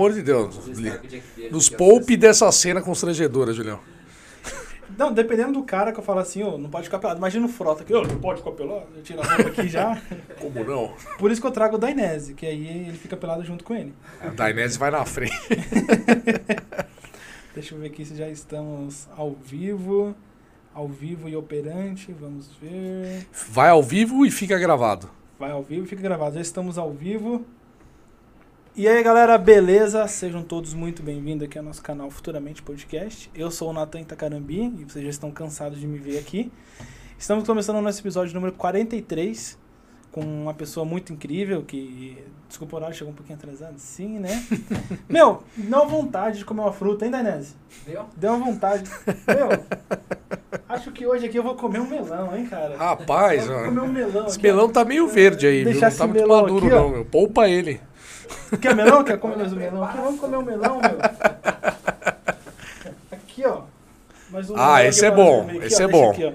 amor de Deus. Nos poupe dessa cena constrangedora, Julião. Não, dependendo do cara que eu falo assim, ó, não pode ficar pelado. Imagina o Frota aqui, ó, não pode ficar pelado. Eu tiro a roupa aqui já. Como não? Por isso que eu trago o Dainese, que aí ele fica pelado junto com ele. A Dainese vai na frente. Deixa eu ver aqui se já estamos ao vivo. Ao vivo e operante, vamos ver. Vai ao vivo e fica gravado. Vai ao vivo e fica gravado. Já estamos ao vivo. E aí, galera, beleza? Sejam todos muito bem-vindos aqui ao nosso canal Futuramente Podcast. Eu sou o Natan Itacarambi e vocês já estão cansados de me ver aqui. Estamos começando o nosso episódio número 43 com uma pessoa muito incrível que. Desculpa o horário, chegou um pouquinho atrasado. Sim, né? Meu, deu vontade de comer uma fruta, hein, Dainese? Deu? Deu uma vontade. Meu, acho que hoje aqui eu vou comer um melão, hein, cara? Rapaz, Vou ó, comer um melão. esse aqui, melão ó. tá meio verde aí, viu? Deixar Não tá muito maduro, aqui, não, meu. Poupa ele. Quer melão? Quer comer mais um melão? Aqui, vamos comer um melão, meu. Aqui, ó. Mais um Ah, esse é bom, aqui, esse ó. é bom. Aqui,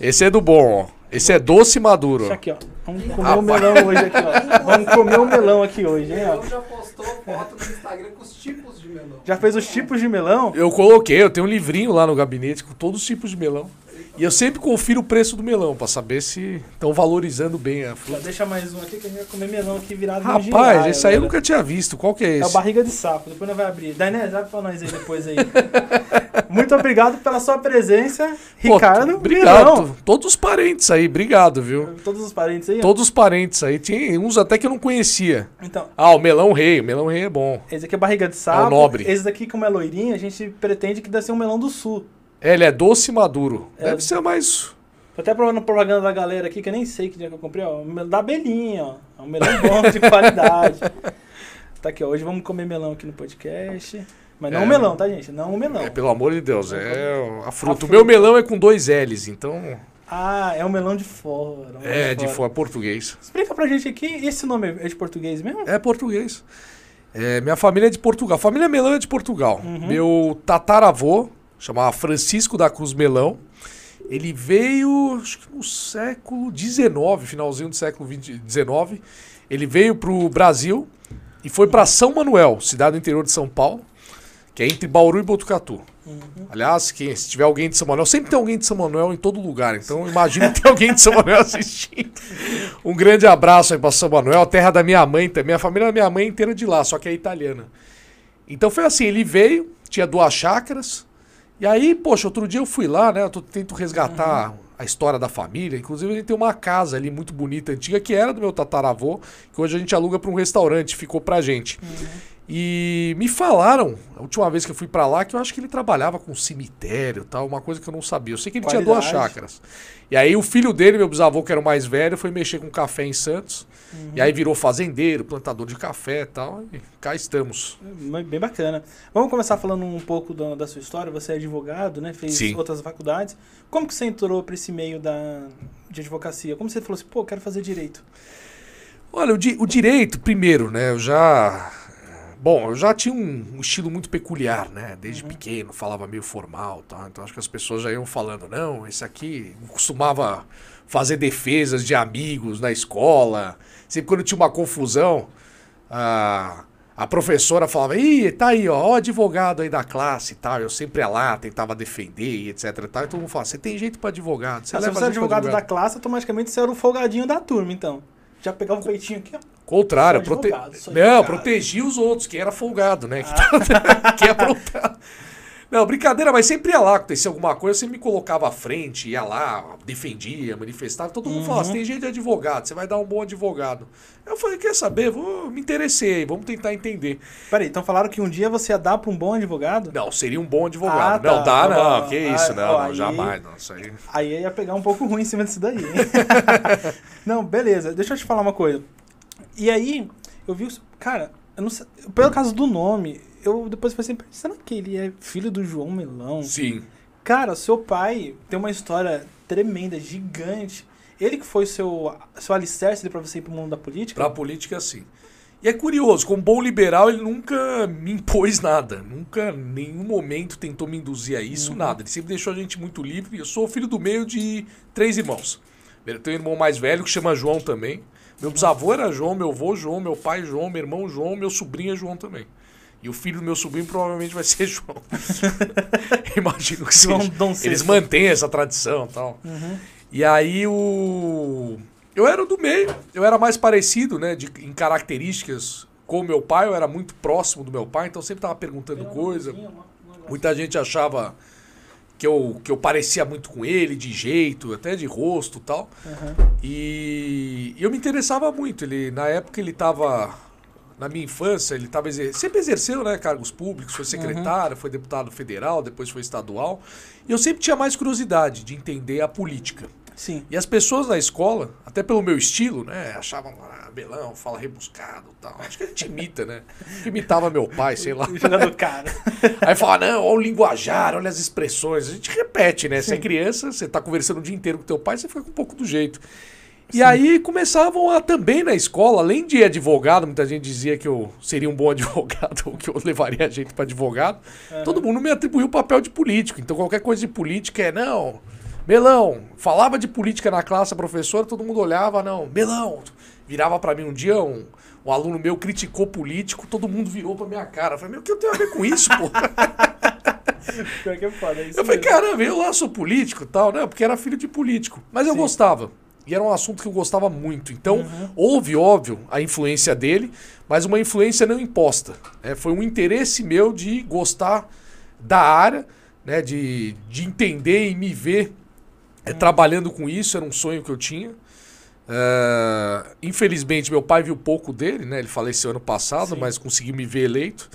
Esse é do bom, ó. Esse é doce e maduro. Deixa aqui, ó. Vamos comer Rapaz. um melão hoje aqui, ó. Vamos comer um melão aqui hoje, hein, ó. Já postou foto no Instagram com os tipos de melão. Já fez os tipos de melão? Eu coloquei, eu tenho um livrinho lá no gabinete com todos os tipos de melão. E eu sempre confiro o preço do melão pra saber se estão valorizando bem a Já fruta. deixa mais um aqui que a gente vai comer melão aqui virado no Rapaz, giraia, esse aí eu nunca tinha visto. Qual que é É o esse? barriga de sapo, depois nós vai abrir. Dainés, abre pra nós aí depois aí. Muito obrigado pela sua presença, Pô, Ricardo. Obrigado. Melão. Todos os parentes aí, obrigado, viu? Todos os parentes aí. Todos os parentes aí. Tinha uns até que eu não conhecia. Então, Ah, o melão rei. O melão rei é bom. esse aqui é barriga de sapo. É o nobre. Esse daqui, como é loirinho, a gente pretende que deve ser um melão do sul. É, ele é doce e maduro. É. Deve ser mais. Tô até provando propaganda da galera aqui, que eu nem sei que dia que eu comprei, ó. Da abelhinha, ó. É um melão bom, de qualidade. Tá aqui, ó. Hoje vamos comer melão aqui no podcast. Mas não É. o melão, tá, gente? Não o melão. É, pelo amor de Deus, é a fruta. A O meu melão é com dois L's, então. Ah, é o melão de fora. melão É, de fora, português. Explica pra gente aqui, esse nome é de português mesmo? É português. É, minha família é de Portugal. Família Melão é de Portugal. Uhum. Meu tataravô, chamava Francisco da Cruz Melão, ele veio acho que no século XIX, finalzinho do século XIX. Ele veio pro Brasil e foi para São Manuel, cidade do interior de São Paulo, que é entre Bauru e Botucatu. Uhum. Aliás, que, se tiver alguém de São Manuel, sempre tem alguém de São Manuel em todo lugar. Então, imagina ter alguém de São Manuel assistindo. Um grande abraço aí pra São Manuel, terra da minha mãe também. A família da minha mãe é inteira de lá, só que é italiana. Então foi assim, ele veio, tinha duas chácaras. E aí, poxa, outro dia eu fui lá, né? Eu tento resgatar a história da família. Inclusive, a gente tem uma casa ali muito bonita, antiga, que era do meu tataravô, que hoje a gente aluga para um restaurante, ficou pra gente. E me falaram, a última vez que eu fui pra lá, que eu acho que ele trabalhava com cemitério tal, uma coisa que eu não sabia. Eu sei que ele tinha duas Qualidade. chácaras. E aí o filho dele, meu bisavô, que era o mais velho, foi mexer com café em Santos. E aí virou fazendeiro, plantador de café e tal. E cá estamos. É Bem bacana. Vamos começar falando um pouco da, da sua história. Você é advogado, né? Fez Sim. outras faculdades. Como que você entrou pra esse meio da, de advocacia? Como você falou assim, pô, quero fazer direito? Olha, o, di- o direito, primeiro, né? Eu já. Bom, eu já tinha um, um estilo muito peculiar, né? Desde pequeno, falava meio formal, tá? Então acho que as pessoas já iam falando, não, esse aqui costumava fazer defesas de amigos na escola. Sempre quando tinha uma confusão, a, a professora falava, ih, tá aí, ó, o advogado aí da classe e tal. Eu sempre ia lá, tentava defender e etc e tal. E todo mundo fala, você tem jeito pra advogado. Você Ah, se você é pra advogado da classe, automaticamente você era o folgadinho da turma, então. Já pegava o peitinho aqui, ó. Contrário, prote... advogado, não, advogado. protegia os outros, quem era folgado, né? Que, tava- que aprontava. Não, brincadeira, mas sempre ia lá, acontecia alguma coisa, sempre me colocava à frente, ia lá, defendia, manifestava. Todo mundo falava, você tem jeito de advogado, você vai dar um bom advogado. Eu falei, quer saber? Vou, me interessei vamos tentar entender. Peraí, então falaram que um dia você ia dar pra um bom advogado? Não, seria um bom Ah, advogado. tá, não, dá tá não, bom. que Ah, isso, não, ó, não, aí- jamais, não, isso aí. Aí ia pegar um pouco ruim em cima disso daí. hein? não, beleza. Deixa eu te falar uma coisa. E aí, eu vi... Cara, eu não sei... Pelo caso do nome, eu depois falei assim, será que ele é filho do João Melão? Sim. Cara, seu pai tem uma história tremenda, gigante. Ele que foi seu, seu alicerce pra você ir pro mundo da política? Pra política, sim. E é curioso, como bom liberal, ele nunca me impôs nada. Nunca, em nenhum momento, tentou me induzir a isso, nada. Ele sempre deixou a gente muito livre. Eu sou filho do meio de três irmãos. Eu tenho um irmão mais velho que chama João também. Meu bisavô era João, meu avô João, meu pai João, meu irmão João, meu sobrinho é João também. E o filho do meu sobrinho provavelmente vai ser João. Imagino que João seja. Dom Eles mantêm essa tradição e tal. Uhum. E aí o. Eu era do meio, eu era mais parecido, né? De, em características com o meu pai, eu era muito próximo do meu pai, então sempre tava perguntando coisa. Muita gente achava que eu, que eu parecia muito com ele, de jeito, até de rosto e tal. Uhum. E eu me interessava muito. Ele, na época ele estava. Na minha infância, ele tava exer... sempre exerceu né, cargos públicos, foi secretário, foi deputado federal, depois foi estadual. E eu sempre tinha mais curiosidade de entender a política. Sim. E as pessoas na escola, até pelo meu estilo, né, achavam, ah, Belão, fala rebuscado tal. Acho que ele te imita, né? Imitava meu pai, sei lá. O cara. Aí fala, não, olha o linguajar, olha as expressões. A gente repete, né? Você é criança, você tá conversando o dia inteiro com teu pai, você fica com um pouco do jeito. E aí começavam a também na escola, além de advogado, muita gente dizia que eu seria um bom advogado, ou que eu levaria gente para advogado. Todo mundo me atribuiu o papel de político. Então qualquer coisa de política é, não, Melão, falava de política na classe, a professora, todo mundo olhava, não, Melão, virava para mim um dia, um, um aluno meu criticou político, todo mundo virou pra minha cara. Eu falei, meu, o que eu tenho a ver com isso, pô? Pior que é foda, é isso Eu falei, mesmo. caramba, eu lá sou político e tal, né? Porque era filho de político. Mas eu Sim. gostava. E era um assunto que eu gostava muito. Então, houve, óbvio, a influência dele, mas uma influência não imposta. né? Foi um interesse meu de gostar da área, né? De, de entender e me ver eh, trabalhando com isso. Era um sonho que eu tinha. Eh, infelizmente, meu pai viu pouco dele, né? Ele faleceu ano passado, Sim. mas conseguiu me ver eleito.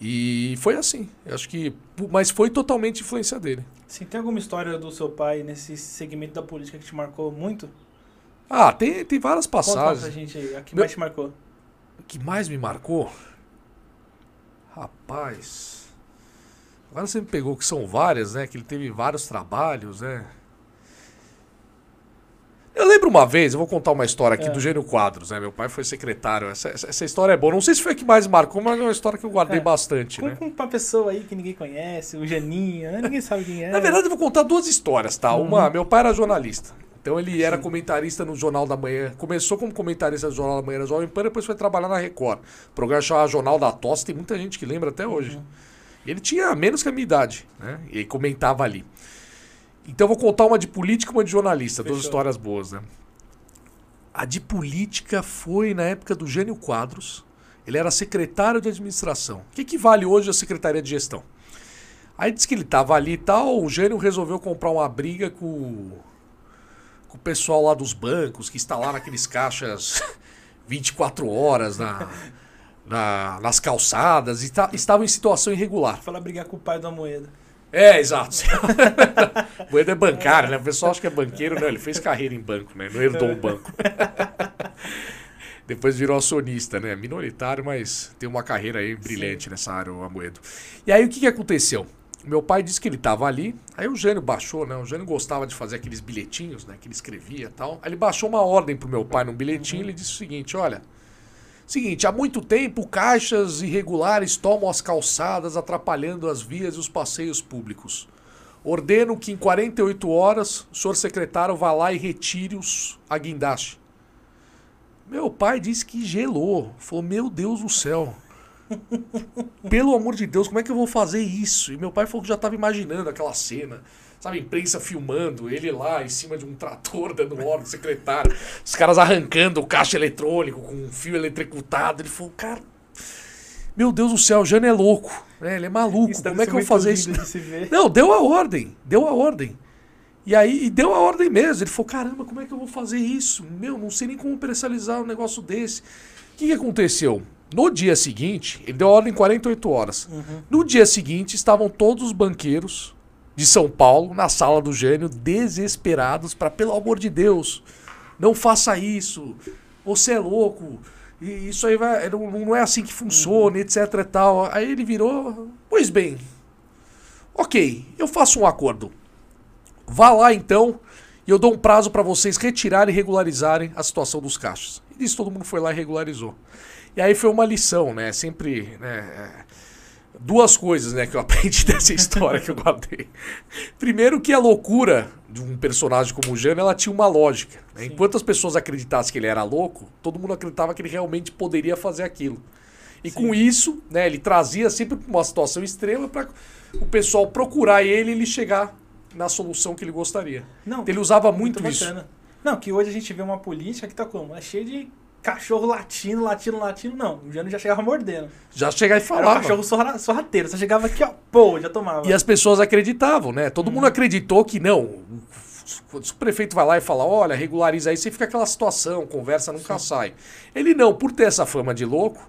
E foi assim. Eu acho que. Mas foi totalmente influência dele. Sim, tem alguma história do seu pai nesse segmento da política que te marcou muito? Ah, tem, tem várias Conta uma pra passagens. gente aí, a que Meu- mais te marcou. O que mais me marcou? Rapaz. Agora você me pegou que são várias, né? Que ele teve vários trabalhos, né? Eu lembro uma vez, eu vou contar uma história aqui É. do Gênio Quadros, né? Meu pai foi secretário. Essa, essa, essa história é boa. Não sei se foi a que mais marcou, mas é uma história que eu guardei É. bastante, Com, né? com uma pessoa aí que ninguém conhece, o Janinho, né? ninguém sabe quem é. Na verdade, eu vou contar duas histórias, tá? Uma, Uhum. meu pai era jornalista. Então ele era Sim. comentarista no Jornal da Manhã. Começou como comentarista do Jornal da Manhã na Jovem Pan, depois foi trabalhar na Record. O programa chamava Jornal da Tosse, tem muita gente que lembra até hoje. Uhum. Ele tinha menos que a minha idade, né? E comentava ali. Então eu vou contar uma de política e uma de jornalista, duas Fechou. histórias boas, né? A de política foi na época do Gênio Quadros. Ele era secretário de administração, que equivale hoje à secretaria de gestão. Aí disse que ele tava ali e tal, o Gênio resolveu comprar uma briga com, com o pessoal lá dos bancos, que está lá naqueles caixas 24 horas na, na- nas calçadas e estavam em situação irregular. Falar brigar com o pai da moeda. É, exato. Moeda é bancário, né? O pessoal acha que é banqueiro, não. Ele fez carreira em banco, né? Não herdou um banco. Depois virou acionista, né? Minoritário, mas tem uma carreira aí brilhante nessa área, o Amoedo. E aí o que, que aconteceu? Meu pai disse que ele estava ali, aí o Jânio baixou, né? O Jânio gostava de fazer aqueles bilhetinhos, né? Que ele escrevia e tal. Aí ele baixou uma ordem pro meu pai num bilhetinho e ele disse o seguinte: olha. Seguinte, há muito tempo caixas irregulares tomam as calçadas, atrapalhando as vias e os passeios públicos. Ordeno que em 48 horas o senhor secretário vá lá e retire os a guindaste. Meu pai disse que gelou. Falou, meu Deus do céu. Pelo amor de Deus, como é que eu vou fazer isso? E meu pai falou que já estava imaginando aquela cena. Sabe, a imprensa filmando, ele lá em cima de um trator dando ordem, secretário. Os caras arrancando o caixa eletrônico com um fio eletrocutado. Ele falou, cara, meu Deus do céu, o Jânio é louco. né? Ele é maluco. Como é que eu vou fazer isso? Não, deu a ordem. Deu a ordem. E aí, e deu a ordem mesmo. Ele falou: caramba, como é que eu vou fazer isso? Meu, não sei nem como personalizar um negócio desse. O que, que aconteceu? No dia seguinte, ele deu a ordem em 48 horas. No dia seguinte, estavam todos os banqueiros de São Paulo na sala do gênio, desesperados para, pelo amor de Deus, não faça isso. Você é louco. E isso aí vai, não, não é assim que funciona, etc e tal. Aí ele virou, pois bem, ok, eu faço um acordo. Vá lá então e eu dou um prazo para vocês retirarem e regularizarem a situação dos caixas. E nisso todo mundo foi lá e regularizou. E aí foi uma lição, né? Sempre. Né, é, duas coisas né, que eu aprendi dessa história que eu guardei. Primeiro que a loucura de um personagem como o Jânio, ela tinha uma lógica. né? Enquanto as pessoas acreditassem que ele era louco, todo mundo acreditava que ele realmente poderia fazer aquilo. E Sim. com isso, né, ele trazia sempre uma situação extrema para o pessoal procurar ele e ele chegar na solução que ele gostaria. Não, Então, ele usava muito, muito isso. Não, que hoje a gente vê uma política que tá como? É cheio de cachorro latino, latino, latino. Não, o Jânio já chegava mordendo. Já chegar e Era um cachorro sorra- sorrateiro. Você chegava aqui, ó, pô, já tomava. E as pessoas acreditavam, né? Todo Uhum. mundo acreditou que não. Quando o prefeito vai lá e fala, olha, regulariza aí, você fica aquela situação, conversa nunca sai. Ele não, por ter essa fama de louco,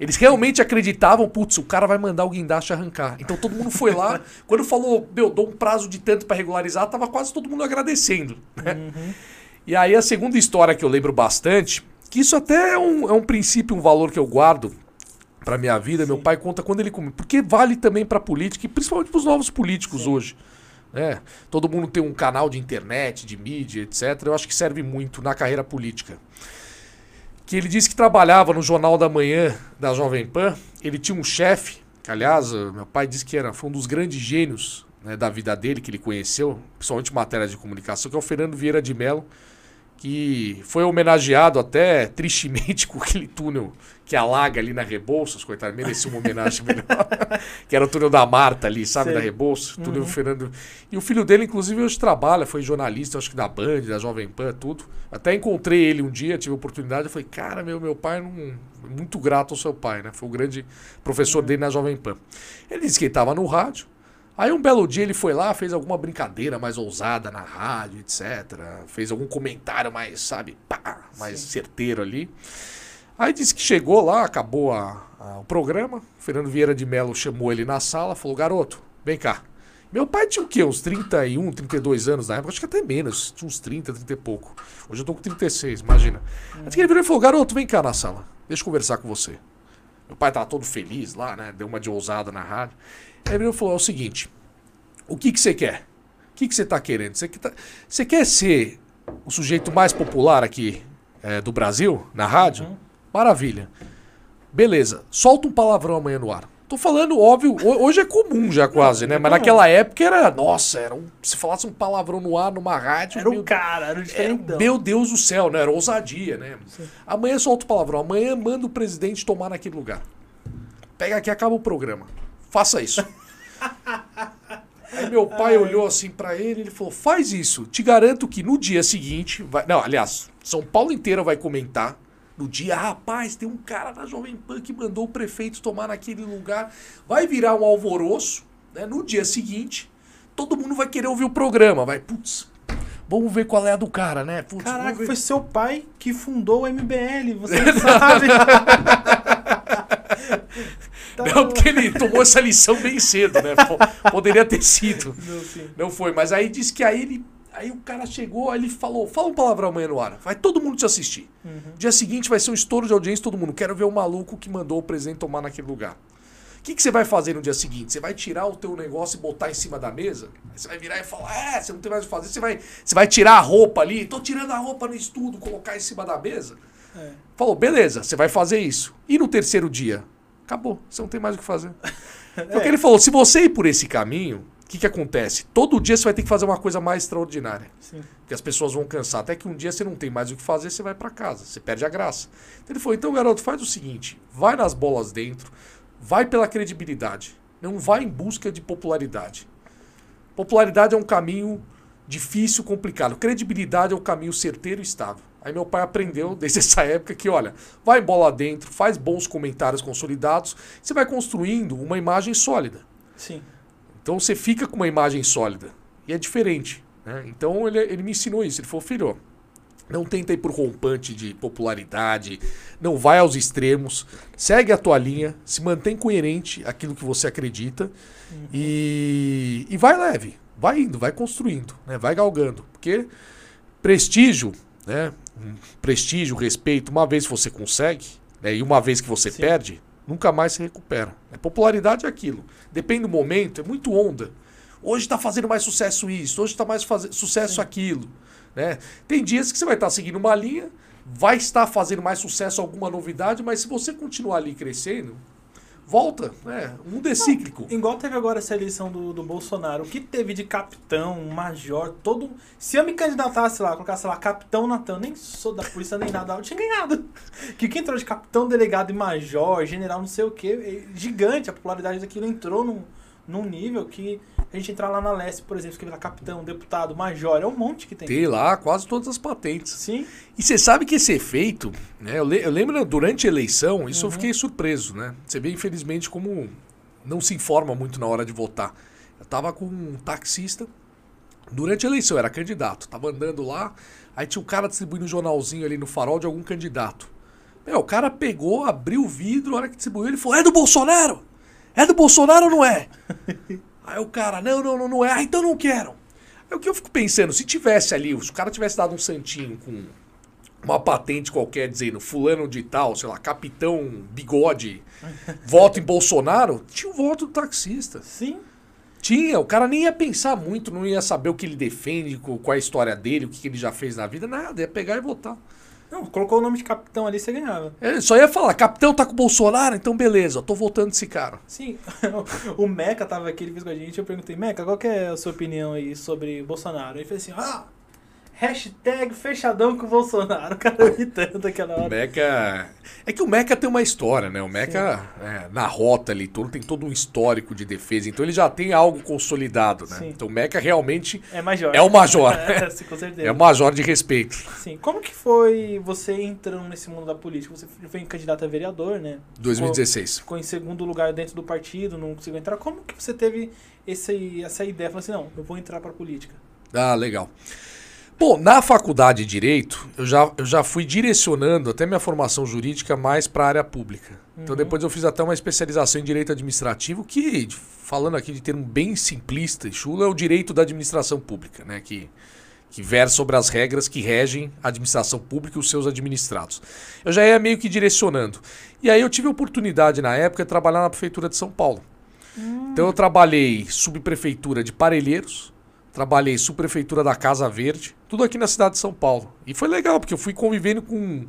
eles realmente acreditavam, putz, o cara vai mandar o guindaste arrancar. Então todo mundo foi lá, quando falou, meu, dou um prazo de tanto para regularizar, tava quase todo mundo agradecendo. né? Uhum. E aí a segunda história que eu lembro bastante, que isso até é um, é um princípio, um valor que eu guardo pra minha vida, meu Sim. pai conta quando ele come, porque vale também pra política e principalmente pros novos políticos Sim. hoje. né? Todo mundo tem um canal de internet, de mídia, etc. Eu acho que serve muito na carreira política. Que ele disse que trabalhava no Jornal da Manhã da Jovem Pan. Ele tinha um chefe, que aliás, meu pai disse que era, foi um dos grandes gênios né, da vida dele que ele conheceu, principalmente em matéria de comunicação, que é o Fernando Vieira de Mello, que foi homenageado até tristemente com aquele túnel que alaga ali na Rebouças, coitado, merecia uma homenagem melhor. que era o túnel da Marta ali, sabe, Sei. da Rebouças, túnel Uhum. Fernando. E o filho dele, inclusive, hoje trabalha, foi jornalista, acho que da Band, da Jovem Pan, tudo. Até encontrei ele um dia, tive a oportunidade, eu falei, cara, meu, meu pai não. Muito grato ao seu pai, né? Foi o grande professor dele na Jovem Pan. Ele disse que ele estava no rádio. Aí um belo dia ele foi lá, fez alguma brincadeira mais ousada na rádio, etc. Fez algum comentário mais, sabe, pá, mais certeiro ali. Aí disse que chegou lá, acabou a- a- o programa. O Fernando Vieira de Mello chamou ele na sala, falou: Garoto, vem cá. Meu pai tinha o quê? Uns 31, 32 anos na época, acho que até menos, tinha uns 30, 30 e pouco. Hoje eu tô com 36, imagina. Aí que ele virou e falou: Garoto, vem cá na sala, deixa eu conversar com você. Meu pai tava todo feliz lá, né? Deu uma de ousada na rádio. Aí ele falou: é o seguinte, o que que você quer? O que que você tá querendo? Você, que tá- você quer ser o sujeito mais popular aqui eh, do Brasil, na rádio? Uhum. Maravilha. Beleza, solta um palavrão amanhã no ar. Tô falando, óbvio, ho- hoje é comum já quase, né? é Mas naquela época era, nossa, era um, se falasse um palavrão no ar numa rádio, Era o cara, era o era, diferentão. meu Deus do céu, né? Era ousadia, né? Sim. Amanhã solta o palavrão, amanhã manda o presidente tomar naquele lugar. Pega aqui, acaba o programa. Faça isso. Aí meu pai olhou assim pra ele e ele falou: faz isso. Te garanto que no dia seguinte. Vai... Não, aliás, São Paulo inteira vai comentar. No dia, rapaz, tem um cara na Jovem Pan que mandou o prefeito tomar naquele lugar. Vai virar um alvoroço. Né? No dia seguinte, todo mundo vai querer ouvir o programa. Vai, putz, vamos ver qual é a do cara, né? Putz, Caraca, foi seu pai que fundou o MBL, você sabe. Tá Não, porque ele tomou essa lição bem cedo, né? Poderia ter sido. Não, foi, mas aí disse que aí ele. Aí o cara chegou, aí ele falou: fala um palavrão amanhã no ar. Vai todo mundo te assistir. Uhum. Dia seguinte vai ser um estouro de audiência, todo mundo. Quero ver o maluco que mandou o presidente tomar naquele lugar. O que, que você vai fazer no dia seguinte? Você vai tirar o teu negócio e botar em cima da mesa? Aí você vai virar e falar, é, você não tem mais o que fazer. Você vai, você vai tirar a roupa ali, tô tirando a roupa no estudo, colocar em cima da mesa. É. Falou, beleza, você vai fazer isso. E no terceiro dia? Acabou, você não tem mais o que fazer. Foi o que ele falou, se você ir por esse caminho, o que, que acontece? Todo dia você vai ter que fazer uma coisa mais extraordinária. Sim. Porque as pessoas vão cansar. Até que um dia você não tem mais o que fazer, você vai pra casa. Você perde a graça. Então ele falou, então garoto, faz o seguinte, vai nas bolas dentro, vai pela credibilidade. Não vai em busca de popularidade. Popularidade é um caminho difícil, complicado. Credibilidade é o caminho certeiro e estável. Aí meu pai aprendeu desde essa época que, olha, vai bola dentro, faz bons comentários consolidados, você vai construindo uma imagem sólida. Sim. Então você fica com uma imagem sólida. E é diferente. né? Então ele, ele me ensinou isso. Ele falou, filho, não tenta ir por rompante de popularidade, não vai aos extremos, segue a tua linha, se mantém coerente aquilo que você acredita e, e vai leve, vai indo, vai construindo, né? vai galgando. Porque prestígio, né? Prestígio, respeito, uma vez que você consegue, né? e uma vez que você Sim. perde, nunca mais se recupera. A popularidade é aquilo. Depende do momento, é muito onda. Hoje está fazendo mais sucesso isso, hoje está mais sucesso aquilo. Né? Tem dias que você vai estar seguindo uma linha, vai estar fazendo mais sucesso alguma novidade, mas se você continuar ali crescendo, volta, né? O mundo é cíclico. Igual teve agora essa eleição do, do Bolsonaro. O que teve de capitão, major, todo. Se eu me candidatasse lá, colocasse lá capitão Natan, nem sou da polícia nem nada, eu tinha ganhado. Que quem entrou de capitão, delegado e major, general, não sei o que, gigante. A popularidade daquilo entrou num, num nível que a gente entrar lá na Leste, por exemplo, escrever lá capitão, deputado, major, é um monte que tem. Tem lá quase todas as patentes. Sim. E você sabe que esse efeito, né? Eu, le- eu lembro durante a eleição, isso eu fiquei surpreso, né? Você vê, infelizmente, como não se informa muito na hora de votar. Eu tava com um taxista durante a eleição, era candidato. Tava andando lá, aí tinha um cara distribuindo um jornalzinho ali no farol de algum candidato. Meu, o cara pegou, abriu o vidro, a hora que distribuiu, ele falou: É do Bolsonaro? É do Bolsonaro ou não é? Aí o cara, não, não, não, não é. Ah, então não quero. Aí o que eu fico pensando, se tivesse ali, se o cara tivesse dado um santinho com uma patente qualquer dizendo fulano de tal, sei lá, capitão bigode, voto em Bolsonaro, tinha o voto do taxista. Sim. Tinha, o cara nem ia pensar muito, não ia saber o que ele defende, qual é a história dele, o que ele já fez na vida, nada, ia pegar e votar. Não, colocou o nome de capitão ali, você ganhava. Ele só ia falar, capitão tá com o Bolsonaro, então beleza, eu tô votando esse cara. Sim, o Meca tava aqui, ele fez com a gente, eu perguntei, Meca, qual que é a sua opinião aí sobre Bolsonaro? Ele fez assim, ah, hashtag fechadão com o Bolsonaro, o cara irritando aquela O hora. Meca. É que o Meca tem uma história, né? O Meca, é, na rota ali, todo, tem todo um histórico de defesa, então ele já tem algo consolidado, né? Sim. Então o Meca realmente É major. é o major. É, sim, com certeza. é o major de respeito. Sim, como que foi você entrando nesse mundo da política? Você foi candidato a vereador, né? 2016. Ficou em segundo lugar dentro do partido, não conseguiu entrar. Como que você teve esse, essa ideia? Falou assim, não, eu vou entrar pra política. Ah, legal. Bom, na faculdade de Direito, eu já, eu já fui direcionando até minha formação jurídica mais para a área pública. Então, Uhum. depois eu fiz até uma especialização em Direito Administrativo, que, falando aqui de termo bem simplista e chulo, é o direito da administração pública, né? Que, que versa sobre as regras que regem a administração pública e os seus administrados. Eu já ia meio que direcionando. E aí eu tive a oportunidade, na época, de trabalhar na Prefeitura de São Paulo. Então eu trabalhei subprefeitura de Parelheiros, trabalhei subprefeitura da Casa Verde, tudo aqui na cidade de São Paulo. E foi legal, porque eu fui convivendo com,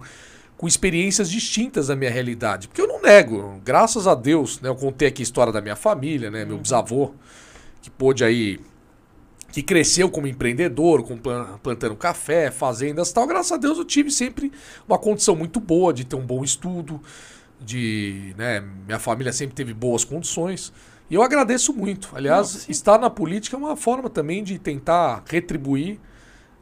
com experiências distintas da minha realidade. Porque eu não nego, graças a Deus, né, eu contei aqui a história da minha família, né, meu bisavô, que pôde aí que cresceu como empreendedor, com plan- plantando café, fazendas e tal. Graças a Deus eu tive sempre uma condição muito boa de ter um bom estudo, de, né, minha família sempre teve boas condições. E eu agradeço muito. Aliás, Não, estar na política é uma forma também de tentar retribuir.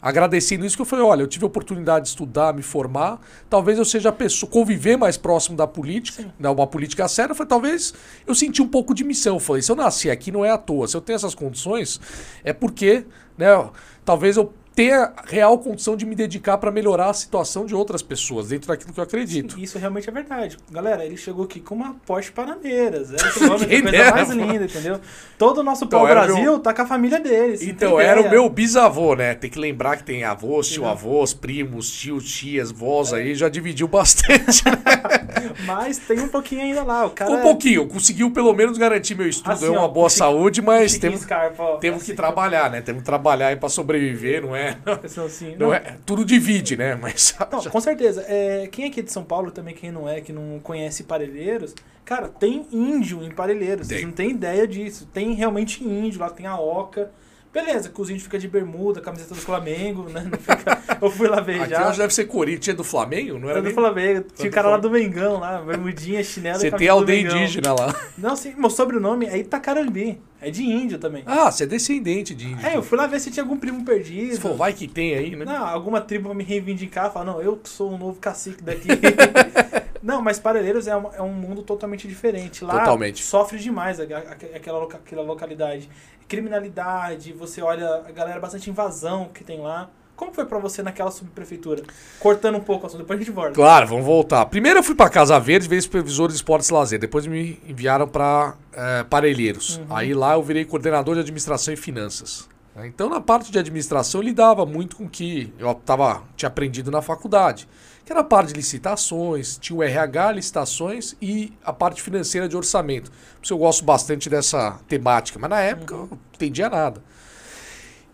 Agradecendo isso que eu falei, olha, eu tive a oportunidade de estudar, me formar, talvez eu seja a pessoa, conviver mais próximo da política, Sim. né, uma política séria, eu falei, talvez eu senti um pouco de missão. Eu falei, se eu nasci aqui não é à toa, se eu tenho essas condições, é porque, né, talvez eu tenha real condição de me dedicar para melhorar a situação de outras pessoas, dentro daquilo que eu acredito. Sim, isso realmente é verdade. Galera, ele chegou aqui com uma Porsche Panameiras. É esse nome, Quem a coisa mais mano. linda, entendeu? Todo o nosso Então, era Brasil meu- tá com a família deles. você Então, era o meu bisavô, né? Tem que lembrar que tem avós, tio Entendeu? avós, primos, tios, tias, vós aí, já dividiu bastante. Mas tem um pouquinho ainda lá. O cara um pouquinho, conseguiu pelo menos garantir meu estudo, Assim, é uma ó, boa saúde, mas temos, ó. temos que Assim, trabalhar, né? Temos que trabalhar aí pra sobreviver, não é? assim, assim, Não é tudo divide, né? Mas Não, com certeza. É, quem é aqui de São Paulo também, quem não é, que não conhece Parelheiros, cara, tem índio em Parelheiros. Vocês Tem. não têm ideia disso. Tem realmente índio, lá tem a Oca. Beleza, índios ficam de bermuda, camiseta do Flamengo, né? Fica... Eu fui lá ver aqui hoje deve ser Corinthians, tinha do Flamengo, não era Era do nem... Flamengo. Tinha o cara lá do Mengão lá, bermudinha, chinelo Você tem aldeia indígena lá. Não, sim, meu sobrenome é Itacarambi. É de índio também. Ah, você é descendente de índio. É, eu fui lá ver se tinha algum primo perdido. Se for, vai que tem aí, né? Não, alguma tribo pra me reivindicar, falar, não, eu que sou o novo cacique daqui. não, mas Parelheiros é, uma- é um mundo totalmente diferente. Lá Totalmente. sofre demais a- a- aquela, aquela localidade. Criminalidade, você olha a galera, bastante invasão que tem lá. Como foi pra você naquela subprefeitura? Cortando um pouco o assunto, depois a gente volta. Claro, vamos voltar. Primeiro eu fui pra Casa Verde, veio supervisor de esportes e lazer. Depois me enviaram pra eh, Parelheiros. Uhum. Aí lá eu virei coordenador de administração e finanças. Então na parte de administração eu lidava muito com o que eu tava, tinha aprendido na faculdade. Que era a parte de licitações, tinha o RH, licitações e a parte financeira de orçamento. Por isso eu gosto bastante dessa temática. Mas na época eu não entendia nada.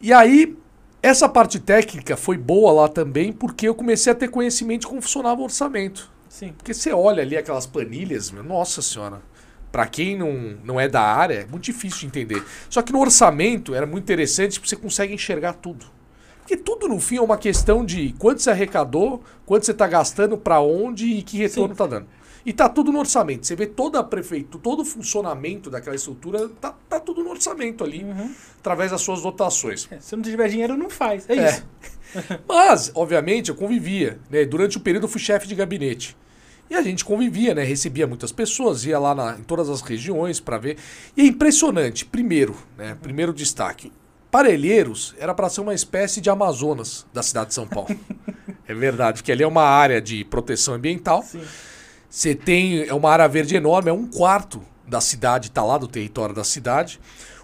E aí, essa parte técnica foi boa lá também, porque eu comecei a ter conhecimento de como funcionava o orçamento. Sim. Porque você olha ali aquelas planilhas, meu, nossa senhora. Para quem não, não é da área, é muito difícil de entender. Só que no orçamento era muito interessante porque você consegue enxergar tudo. Porque tudo no fim é uma questão de quanto você arrecadou, quanto você está gastando, para onde e que retorno está dando. E tá tudo no orçamento. Você vê toda a prefeitura, todo o funcionamento daquela estrutura, tá, tá tudo no orçamento ali, Uhum. através das suas dotações. É, se não tiver dinheiro, não faz. É, É. isso. Mas, obviamente, eu convivia. Né? Durante o período eu fui chefe de gabinete. E a gente convivia, né? Recebia muitas pessoas, ia lá na- em todas as regiões para ver. E é impressionante. Primeiro, né? Primeiro destaque. Parelheiros era para ser uma espécie de Amazonas da cidade de São Paulo. é verdade, porque ali é uma área de proteção ambiental. Sim. Você tem é uma área verde enorme, é um quarto da cidade, tá lá do território da cidade.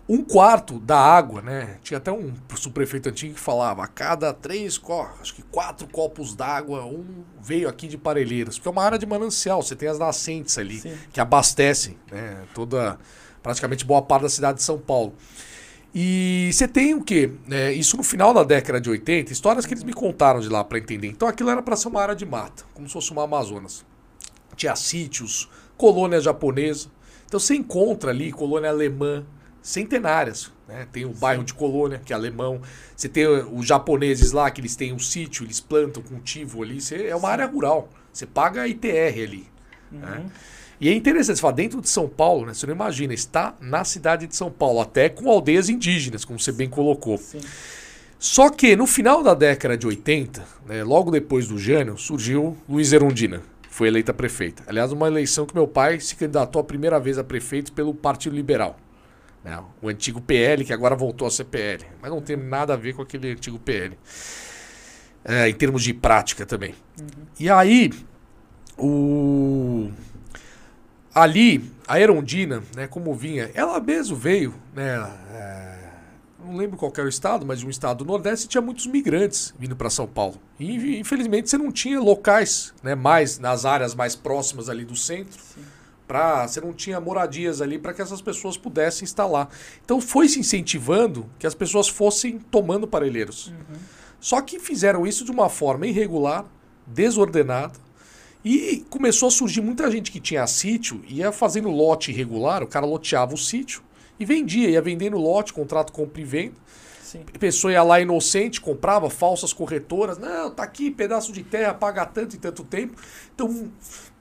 Um quarto da água, né? Tinha até um subprefeito antigo que falava: a cada três, acho que quatro copos d'água, um veio aqui de Parelheiros. Porque é uma área de manancial, você tem as nascentes ali Sim. que abastecem né, toda, praticamente boa parte da cidade de São Paulo. E você tem o quê? É, isso no final da década de 80, histórias que eles me contaram de lá para entender. Então aquilo era para ser uma área de mata, como se fosse uma Amazonas. Tinha sítios, colônia japonesa. Então você encontra ali colônia alemã, centenárias. Né? Tem o bairro de colônia, que é alemão. Você tem os japoneses lá, que eles têm um sítio, eles plantam cultivo ali. Você, é uma área rural. Você paga ITR ali. né? E é interessante, você fala, dentro de São Paulo, né? Você não imagina, está na cidade de São Paulo, até com aldeias indígenas, como você bem colocou. Sim. Só que no final da década de 80, né, logo depois do Jânio, surgiu Luiz Erundina, foi eleita prefeita. Aliás, uma eleição que meu pai se candidatou a primeira vez a prefeito pelo Partido Liberal. né, o antigo PL, que agora voltou a ser PL. Mas não tem nada a ver com aquele antigo PL. É, em termos de prática também. E aí, o... Ali, a Erundina, né, como vinha, ela mesmo veio, né, é, não lembro qual que era o estado, mas de um estado do Nordeste tinha muitos migrantes vindo para São Paulo. E infelizmente você não tinha locais, né, mais nas áreas mais próximas ali do centro, para você não tinha moradias ali para que essas pessoas pudessem instalar. Então foi se incentivando que as pessoas fossem tomando parelheiros. Só que fizeram isso de uma forma irregular, desordenada, e começou a surgir muita gente que tinha sítio, ia fazendo lote irregular, o cara loteava o sítio e vendia, ia vendendo lote, contrato compra e venda. Sim. A pessoa ia lá inocente, comprava falsas corretoras. Não, tá aqui, pedaço de terra, paga tanto e tanto tempo. Então,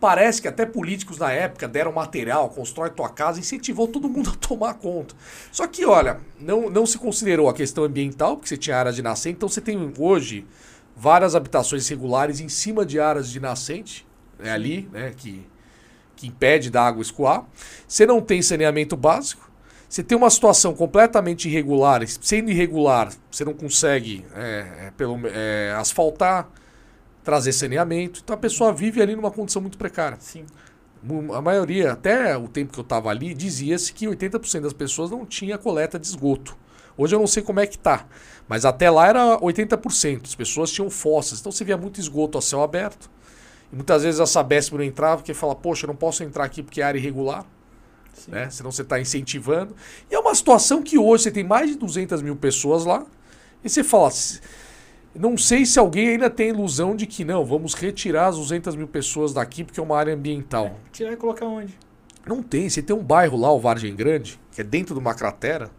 parece que até políticos na época deram material, constrói tua casa, incentivou todo mundo a tomar conta. Só que, olha, não, não se considerou a questão ambiental, porque você tinha áreas de nascente. Então, você tem hoje várias habitações irregulares em cima de áreas de nascente, né, ali, né, que, que impede da água escoar. Você não tem saneamento básico. Você tem uma situação completamente irregular, sendo irregular, você não consegue é, é, pelo, é, asfaltar, trazer saneamento. Então a pessoa vive ali numa condição muito precária. Sim. A maioria, até o tempo que eu estava ali, dizia-se que 80% das pessoas não tinha coleta de esgoto. Hoje eu não sei como é que tá, mas até lá era 80%. As pessoas tinham fossas, então você via muito esgoto a céu aberto. E muitas vezes a Sabesp não entrava porque fala, poxa, eu não posso entrar aqui porque é área irregular Sim. né? Senão você está incentivando. E é uma situação que hoje você tem mais de 200 mil pessoas lá. E você fala, "S- não sei se alguém ainda tem a ilusão de que não, vamos retirar as 200 mil pessoas daqui porque é uma área ambiental. Tirar e colocar onde? Não tem. Você tem um bairro lá, o Vargem Grande, que é dentro de uma cratera.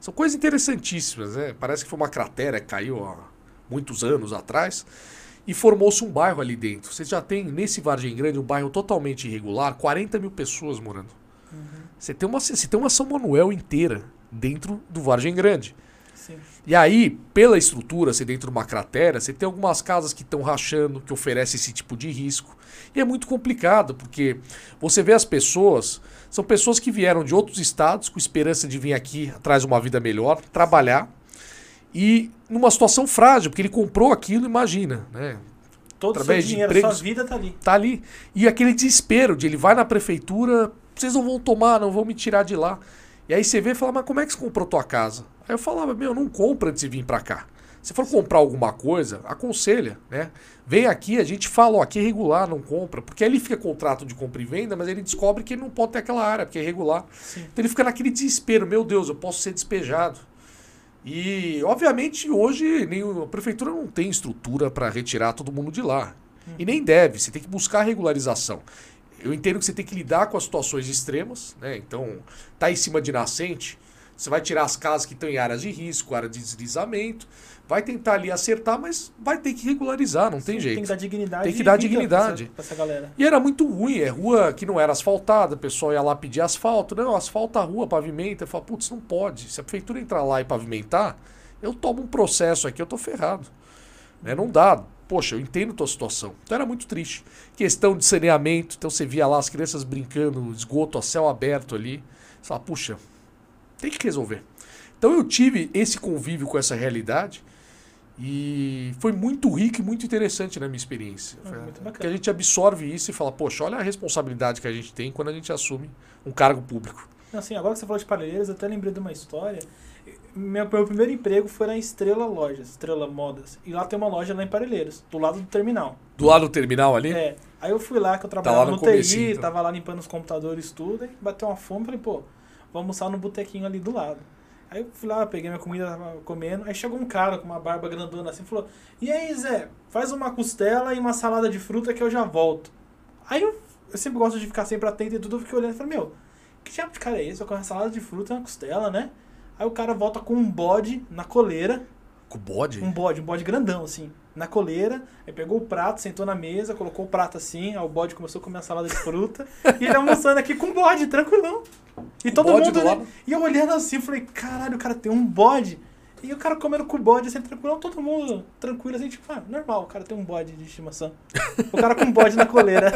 São coisas interessantíssimas, né? Parece que foi uma cratera que caiu há muitos anos atrás. E formou-se um bairro ali dentro. Você já tem, nesse Vargem Grande, um bairro totalmente irregular, 40 mil pessoas morando. Você, tem uma, você tem uma São Manuel inteira dentro do Vargem Grande. Sim. E aí, pela estrutura, ser dentro de uma cratera, você tem algumas casas que estão rachando, que oferecem esse tipo de risco. E é muito complicado, porque você vê as pessoas, são pessoas que vieram de outros estados com esperança de vir aqui atrás de uma vida melhor, trabalhar, e numa situação frágil, porque ele comprou aquilo, imagina, né? Todo o seu Através de dinheiro, empregos- sua vida tá ali. Tá ali. E aquele desespero de ele vai na prefeitura, vocês não vão tomar, não vão me tirar de lá. E aí você vê e fala, mas como é que você comprou tua casa? Aí eu falava, meu, não compra antes de vir pra cá. Se for comprar alguma coisa, aconselha, né? Vem aqui, a gente fala, ó, aqui é regular, não compra. Porque aí ele fica contrato de compra e venda, mas ele descobre que ele não pode ter aquela área, porque é irregular. Sim. Então ele fica naquele desespero, meu Deus, eu posso ser despejado. E, obviamente, hoje nem a prefeitura não tem estrutura para retirar todo mundo de lá. E nem deve, você tem que buscar regularização. eu entendo que você tem que lidar com as situações extremas, né? Então, tá em cima de nascente, você vai tirar as casas que estão em áreas de risco, área de deslizamento, vai tentar ali acertar, mas vai ter que regularizar, não tem Sim, jeito. Tem que dar dignidade. Tem que dar dignidade. Pra essa, pra essa galera. E era muito ruim, é rua que não era asfaltada, o pessoal ia lá pedir asfalto. Não, asfalta a rua, pavimenta. Eu falo, putz, não pode. Se a prefeitura entrar lá e pavimentar, eu tomo um processo aqui, eu tô ferrado. Né? Não dá. Poxa, eu entendo tua situação. Então era muito triste. Questão de saneamento, então você via lá as crianças brincando, esgoto a céu aberto ali. Você fala, puxa, tem que resolver. Então eu tive esse convívio com essa realidade e foi muito rico e muito interessante na minha experiência. Ah, muito bacana. Porque a gente absorve isso e fala, poxa, olha a responsabilidade que a gente tem quando a gente assume um cargo público. Assim, agora que você falou de Parelheiros, eu até lembrei de uma história. Meu, meu primeiro emprego foi na Estrela Lojas, Estrela Modas. E lá tem uma loja lá em Parelheiros, do lado do terminal. Do lado do terminal ali, É. Aí eu fui lá, que eu trabalhava lá no no, TI, então. tava lá limpando os computadores tudo, e bateu uma fome, falei, pô, vou almoçar no botequinho ali do lado. Aí eu fui lá, peguei minha comida, tava comendo, aí chegou um cara com uma barba grandona assim, falou, e aí Zé, faz uma costela e uma salada de fruta que eu já volto. Aí eu, eu sempre gosto de ficar sempre atento e tudo, eu fiquei olhando e falei, meu, que diabo de cara é esse? Eu com uma salada de fruta e uma costela, né? Aí o cara volta com um bode na coleira, com bode. um bode, um bode grandão, assim, na coleira. Aí pegou o prato, sentou na mesa, colocou o prato assim, aí o bode começou a comer a salada de fruta. e ele almoçando aqui com o bode, tranquilão. E todo bode mundo lado? E eu olhando assim, falei, caralho, o cara tem um bode. E o cara comendo com o bode, assim, tranquilão, todo mundo tranquilo, assim, tipo, ah, normal, o cara tem um bode de estimação. o cara com um bode na coleira.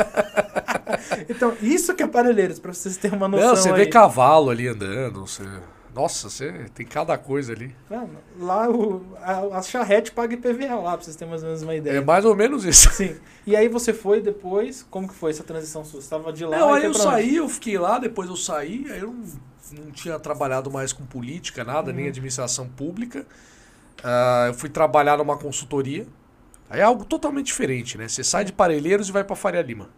então, isso que é Parelheiros, pra vocês terem uma noção Não, você aí. vê cavalo ali andando. Você... Nossa, você tem cada coisa ali. Lá o, a, a charrete paga IPVA lá, pra vocês terem mais ou menos uma ideia. É mais ou menos isso. Sim. E aí você foi depois, como que foi essa transição sua? Você tava de lá Não, aí eu pra onde? saí, eu fiquei lá, depois eu saí, aí eu não, não tinha trabalhado mais com política, nada, Uhum. nem administração pública. Ah, eu fui trabalhar numa consultoria. Aí é algo totalmente diferente, né? Você sai de Parelheiros e vai pra Faria Lima.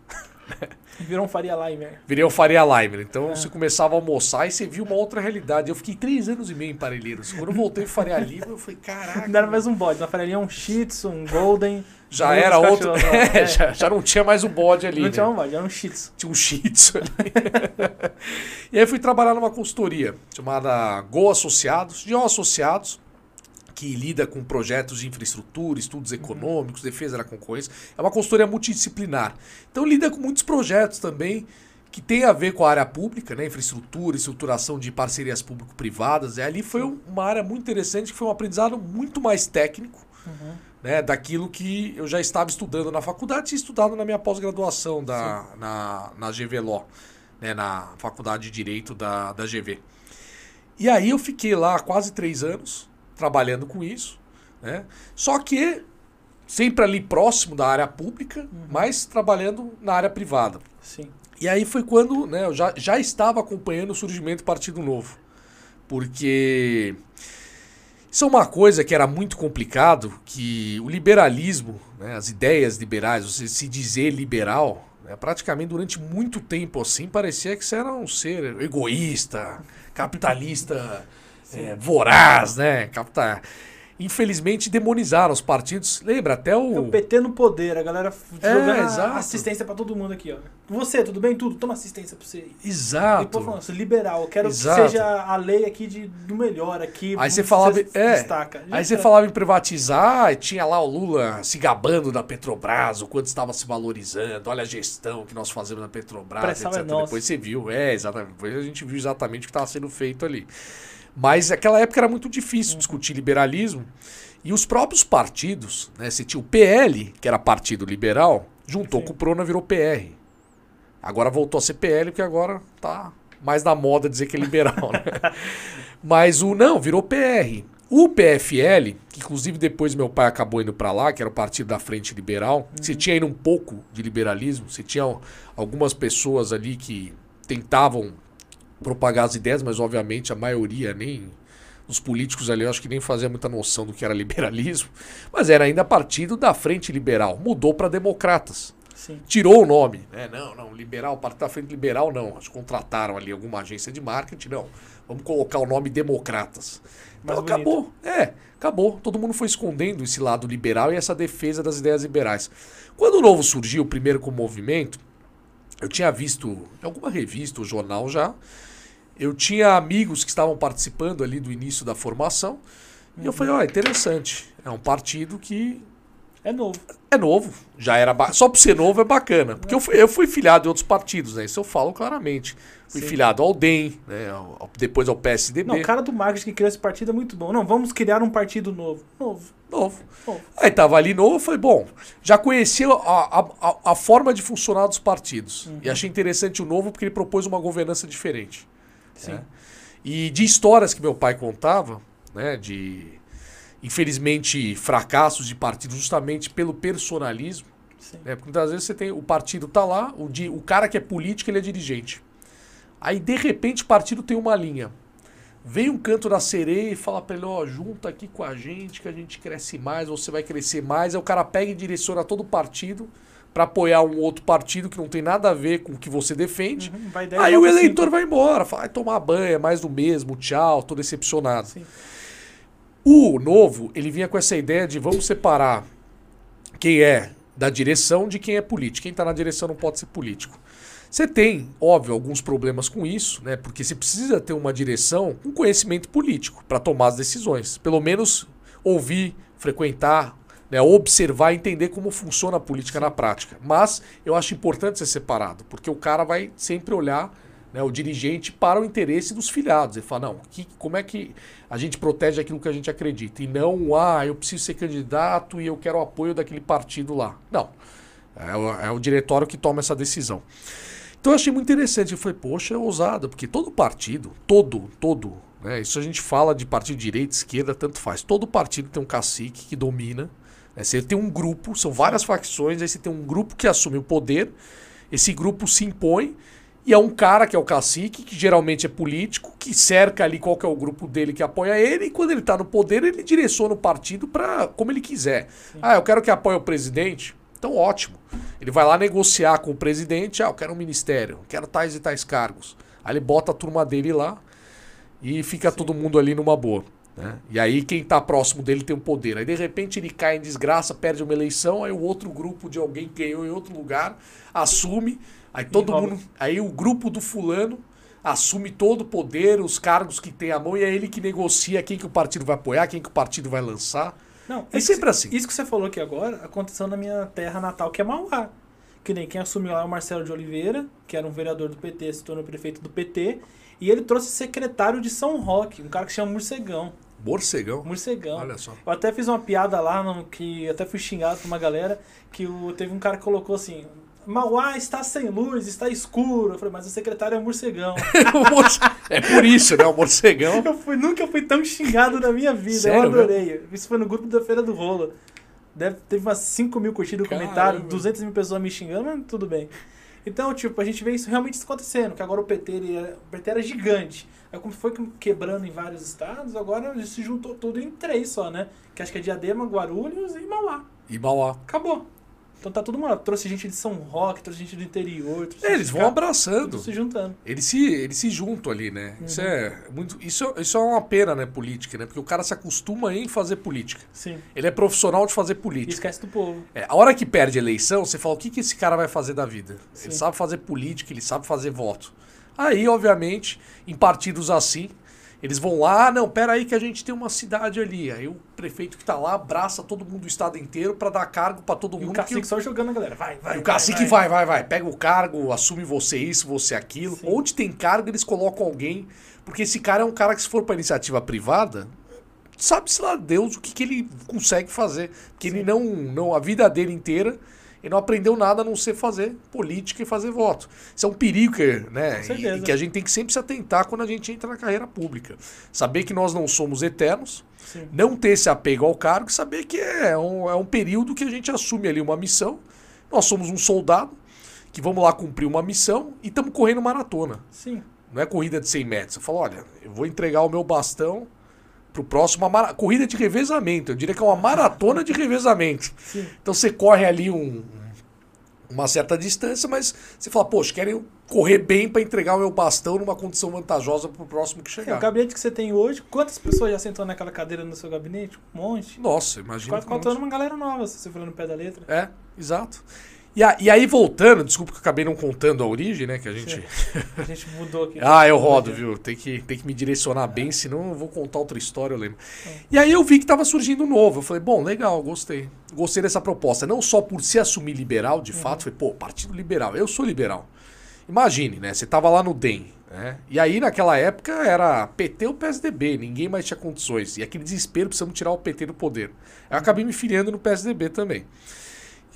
Virou um Faria Limer. Virei o Faria Limer. Então É. você começava a almoçar e você viu uma outra realidade. Eu fiquei três anos e meio em Parelheiros. Quando eu voltei pro Faria Lima, eu falei, caraca. Não era mais um bode, na Faria Lima um Shih Tzu, um Golden. Já um era outro. É, É. já, já não tinha mais o bode ali. Não né? tinha um bode, era um Shih Tzu. Tinha um shih tzu ali. e aí fui trabalhar numa consultoria chamada Go Associados, Geo Associados, que lida com projetos de infraestrutura, estudos econômicos, defesa da concorrência. É uma consultoria multidisciplinar. Então lida com muitos projetos também que tem a ver com a área pública, né? infraestrutura, estruturação de parcerias público-privadas. E ali foi um- uma área muito interessante, que foi um aprendizado muito mais técnico Uhum. né, daquilo que eu já estava estudando na faculdade e estudado na minha pós-graduação da, na, na GVLO, né, na Faculdade de Direito da, da GV. E aí eu fiquei lá quase três anos trabalhando com isso, né? só que sempre ali próximo da área pública, mas trabalhando na área privada. Sim. E aí foi quando né, eu já, já estava acompanhando o surgimento do Partido Novo. Porque isso é uma coisa que era muito complicado, que o liberalismo, né, as ideias liberais, você se dizer liberal, né, praticamente durante muito tempo assim, parecia que você era um ser egoísta, capitalista, é, voraz, né? Capita... Infelizmente demonizaram os partidos. Lembra até É o o... PT no poder, a galera É, jogando exato. assistência pra todo mundo aqui, ó. Você, tudo bem? Tudo, toma assistência pra você aí. E Exato. o povo falando, "Sou liberal, eu quero Exato. que seja a lei aqui de, do melhor aqui. Aí você você falava, é, destaca. Aí você falava em privatizar, e tinha lá o Lula se gabando da Petrobras, o quanto estava se valorizando, olha a gestão que nós fazemos na Petrobras, Pressão é etc. nossa. Depois você viu, é, exatamente. Depois a gente viu exatamente o que estava sendo feito ali. Mas naquela época era muito difícil Uhum. discutir liberalismo. E os próprios partidos, né? Você tinha o PL, que era Partido Liberal, juntou Sim. com o Prona virou PR. Agora voltou a ser PL, porque agora tá mais na moda dizer que é liberal, né? Mas o não, virou PR. O PFL, que inclusive depois meu pai acabou indo para lá, que era o Partido da Frente Liberal, você tinha ainda um pouco de liberalismo, você tinha algumas pessoas ali que tentavam propagar as ideias, mas obviamente a maioria nem os políticos ali eu acho que nem fazia muita noção do que era liberalismo, mas era ainda partido da Frente Liberal, mudou para democratas Sim. tirou o nome. Né? Não, não, liberal, Partido da Frente Liberal não. Acho que contrataram ali alguma agência de marketing, não. Vamos colocar o nome Democratas. Então Mais acabou. É, acabou. Todo mundo foi escondendo esse lado liberal e essa defesa das ideias liberais. Quando o Novo surgiu, primeiro com o movimento, eu tinha visto em alguma revista ou jornal já, eu tinha amigos que estavam participando ali do início da formação, e eu falei, ó, interessante, é um partido que É novo. é novo, já era ba- só por ser novo é bacana, porque eu fui, eu fui filiado em outros partidos, né? Isso eu falo claramente. Fui Sim. filiado ao DEM, né? depois ao PSDB. Não, o cara do marketing que criou esse partido é muito bom. Não, vamos criar um partido novo. Novo. Novo. Novo. Aí tava ali novo, falei, bom, já conhecia a, a, a- a forma de funcionar dos partidos. Uhum. E achei interessante o novo porque ele propôs uma governança diferente. Sim. né? E de histórias que meu pai contava, né, de infelizmente fracassos de partidos justamente pelo personalismo, Sim. né? Porque muitas vezes você tem o partido tá lá, o, di, o cara que é político, ele é dirigente. Aí de repente o partido tem uma linha. Vem um canto da sereia e fala pra ele, ó, junta aqui com a gente que a gente cresce mais, você vai crescer mais. Aí o cara pega e direciona todo o partido pra apoiar um outro partido que não tem nada a ver com o que você defende. Uhum, vai 10, Aí o eleitor vai embora, fala, vai tomar banho, é mais do mesmo, tchau, tô decepcionado. Sim. O novo, ele vinha com essa ideia de vamos separar quem é da direção de quem é político. Quem está na direção não pode ser político. Você tem, óbvio, alguns problemas com isso, né? Porque você precisa ter uma direção com conhecimento político para tomar as decisões. Pelo menos ouvir, frequentar, né? observar, entender como funciona a política na prática. Mas eu acho importante ser separado, porque o cara vai sempre olhar né, o dirigente para o interesse dos filiados. Ele fala, não, que, como é que a gente protege aquilo que a gente acredita? E não, ah, eu preciso ser candidato e eu quero o apoio daquele partido lá. Não. É o, é o diretório que toma essa decisão. Então eu achei muito interessante. Eu falei, poxa, é ousado, porque todo partido, todo, todo, né, isso a gente fala de partido de direita, esquerda, tanto faz. Todo partido tem um cacique que domina. Né, você tem um grupo, são várias facções, aí você tem um grupo que assume o poder, esse grupo se impõe e é um cara que é o cacique, que geralmente é político, que cerca ali qual que é o grupo dele que apoia ele, e quando ele está no poder, ele direciona o partido para como ele quiser. Ah, eu quero que apoie o presidente. Então, ótimo. Ele vai lá negociar com o presidente, ah, eu quero um ministério, quero tais e tais cargos. Aí ele bota a turma dele lá e fica todo mundo ali numa boa. Né? E aí quem está próximo dele tem o poder. Aí de repente ele cai em desgraça, perde uma eleição, aí o outro grupo de alguém que ganhou em outro lugar assume, aí todo rouba. mundo, aí o grupo do fulano assume todo o poder, os cargos que tem à mão e é ele que negocia quem que o partido vai apoiar, quem que o partido vai lançar. Não, É sempre assim. Isso que você falou aqui agora aconteceu na minha terra natal, que é Mauá. Que nem quem assumiu lá é o Marcelo de Oliveira, que era um vereador do PT, se tornou prefeito do PT. E ele trouxe secretário de São Roque, um cara que chama Morcegão. Morcegão. Morcegão. Olha só. Eu até fiz uma piada lá, no, que até fui xingado por uma galera, que o, teve um cara que colocou assim, Mauá está sem luz, está escuro. Eu falei, mas o secretário é morcegão. O morce- é por isso, né? O morcegão. Eu fui, nunca fui tão xingado na minha vida. Sério eu adorei. Isso foi no grupo da Feira do Rolo. Deve, teve umas 5 mil curtidas no comentário, 200 mil pessoas me xingando, mas tudo bem. Então, tipo, a gente vê isso realmente acontecendo, que agora o PT, ele era, o PT era gigante. Aí como foi quebrando em vários estados, agora se juntou tudo em três só, né? Que acho que é Diadema, Guarulhos e Mauá. E Mauá. Acabou. Então tá tudo mal. Trouxe gente de São Roque, trouxe gente do interior. trouxe É, gente eles vão abraçando. Se juntando. Eles se, eles se juntam ali, né? Isso é muito. Isso, isso é uma pena, né, política, né? Porque o cara se acostuma em fazer política. Sim. Ele é profissional de fazer E política. esquece do povo. É, a hora que perde a eleição, você fala, o que, que esse cara vai fazer da vida? Sim. Ele sabe fazer política, ele sabe fazer voto. Aí, obviamente, em partidos assim, eles vão lá, ah, não, pera aí que a gente tem uma cidade ali. Aí o prefeito que tá lá abraça todo mundo do estado inteiro pra dar cargo pra todo E mundo. o que cacique só jogando a galera. Vai, vai. e o cacique vai, vai, vai, Pega o cargo, assume você isso, você aquilo. Sim. Onde tem cargo, eles colocam alguém. Porque esse cara é um cara que, se for pra iniciativa privada, sabe-se lá Deus o que, que ele consegue fazer. Porque ele não, não. A vida dele inteira, ele não aprendeu nada a não ser fazer política e fazer voto. Isso é um perigo que, né, e, e que a gente tem que sempre se atentar quando a gente entra na carreira pública. Saber que nós não somos eternos Sim. não ter esse apego ao cargo e saber que é um, é um período que a gente assume ali uma missão. Nós somos um soldado que vamos lá cumprir uma missão e estamos correndo maratona. Sim. Não é corrida de 100 metros. Você fala, olha, eu vou entregar o meu bastão pro próximo uma mara- corrida de revezamento. Eu diria que é uma maratona de revezamento. Sim. Então você corre ali um- uma certa distância, mas você fala, poxa, quero correr bem para entregar o meu bastão numa condição vantajosa pro próximo que É, o chegar. gabinete que você tem hoje, quantas pessoas já sentou naquela cadeira no seu gabinete? Um monte. Nossa, imagina. Quatro, quatro anos, uma galera nova, se você for no pé da letra. É, exato. E, a- e aí, voltando, desculpa que eu acabei não contando a origem, né? Que a gente. A gente mudou aqui. Ah, eu rodo, viu? Tem que, tem que me direcionar bem, senão eu vou contar outra história, eu lembro. E aí eu vi que tava surgindo um novo. Eu falei, bom, legal, gostei. Gostei dessa proposta. Não só por se assumir liberal, de fato, falei, pô, Partido Liberal, eu sou liberal. Imagine, né? Você tava lá no DEM, né? E aí naquela época era PT ou PSDB, ninguém mais tinha condições. E aquele desespero, precisamos tirar o PT do poder. Eu acabei me filiando no PSDB também.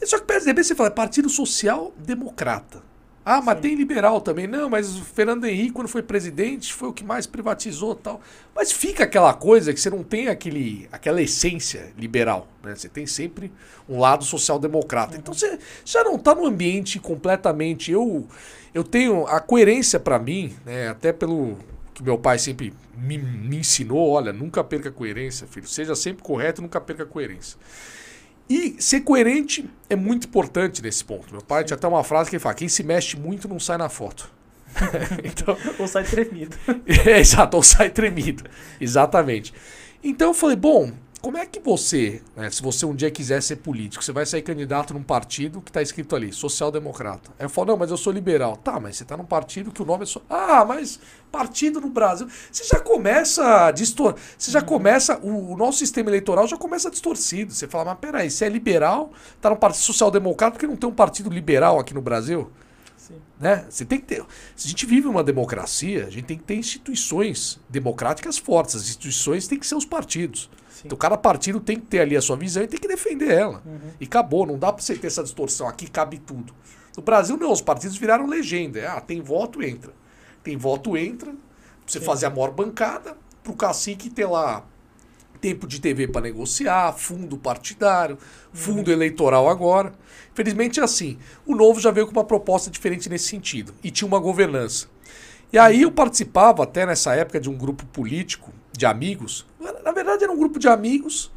E Só que o PSDB você fala, é Partido Social Democrata. Ah, mas tem liberal também. Não, mas o Fernando Henrique, quando foi presidente, foi o que mais privatizou e tal. Mas fica aquela coisa que você não tem aquele, aquela essência liberal. Né? Você tem sempre um lado social-democrata. Então você já não está num ambiente completamente. Eu, eu tenho a coerência para mim, né? até pelo que meu pai sempre me, me ensinou: olha, nunca perca a coerência, filho. Seja sempre correto, nunca perca a coerência. E ser coerente é muito importante nesse ponto. Meu pai tinha até uma frase que ele fala: quem se mexe muito não sai na foto. então, Ou sai tremido. é, exato, ou sai tremido. Exatamente. Então eu falei, bom, como é que você, né, se você um dia quiser ser político, você vai sair candidato num partido que está escrito ali, social-democrata. Aí eu falo, não, mas eu sou liberal. Tá, mas você está num partido que o nome é... So... Ah, mas partido no Brasil... Você já começa a distor... Você já começa... O, o nosso sistema eleitoral já começa distorcido. Você fala, mas peraí, você é liberal, está num partido social-democrata, porque não tem um partido liberal aqui no Brasil? Sim. né? Você tem que ter. Se a gente vive uma democracia, a gente tem que ter instituições democráticas fortes. As instituições têm que ser os partidos. Então cada partido tem que ter ali a sua visão e tem que defender ela. Uhum. E acabou, não dá pra você ter essa distorção. Aqui cabe tudo. No Brasil, não, os partidos viraram legenda. Ah, tem voto, entra. Tem voto, entra. Pra você Sim. fazer a maior bancada, pro cacique ter lá tempo de TV para negociar, fundo partidário, fundo eleitoral agora. Felizmente é assim. O Novo já veio com uma proposta diferente nesse sentido e tinha uma governança. E aí eu participava até nessa época de um grupo político de amigos. Na verdade era um grupo de amigos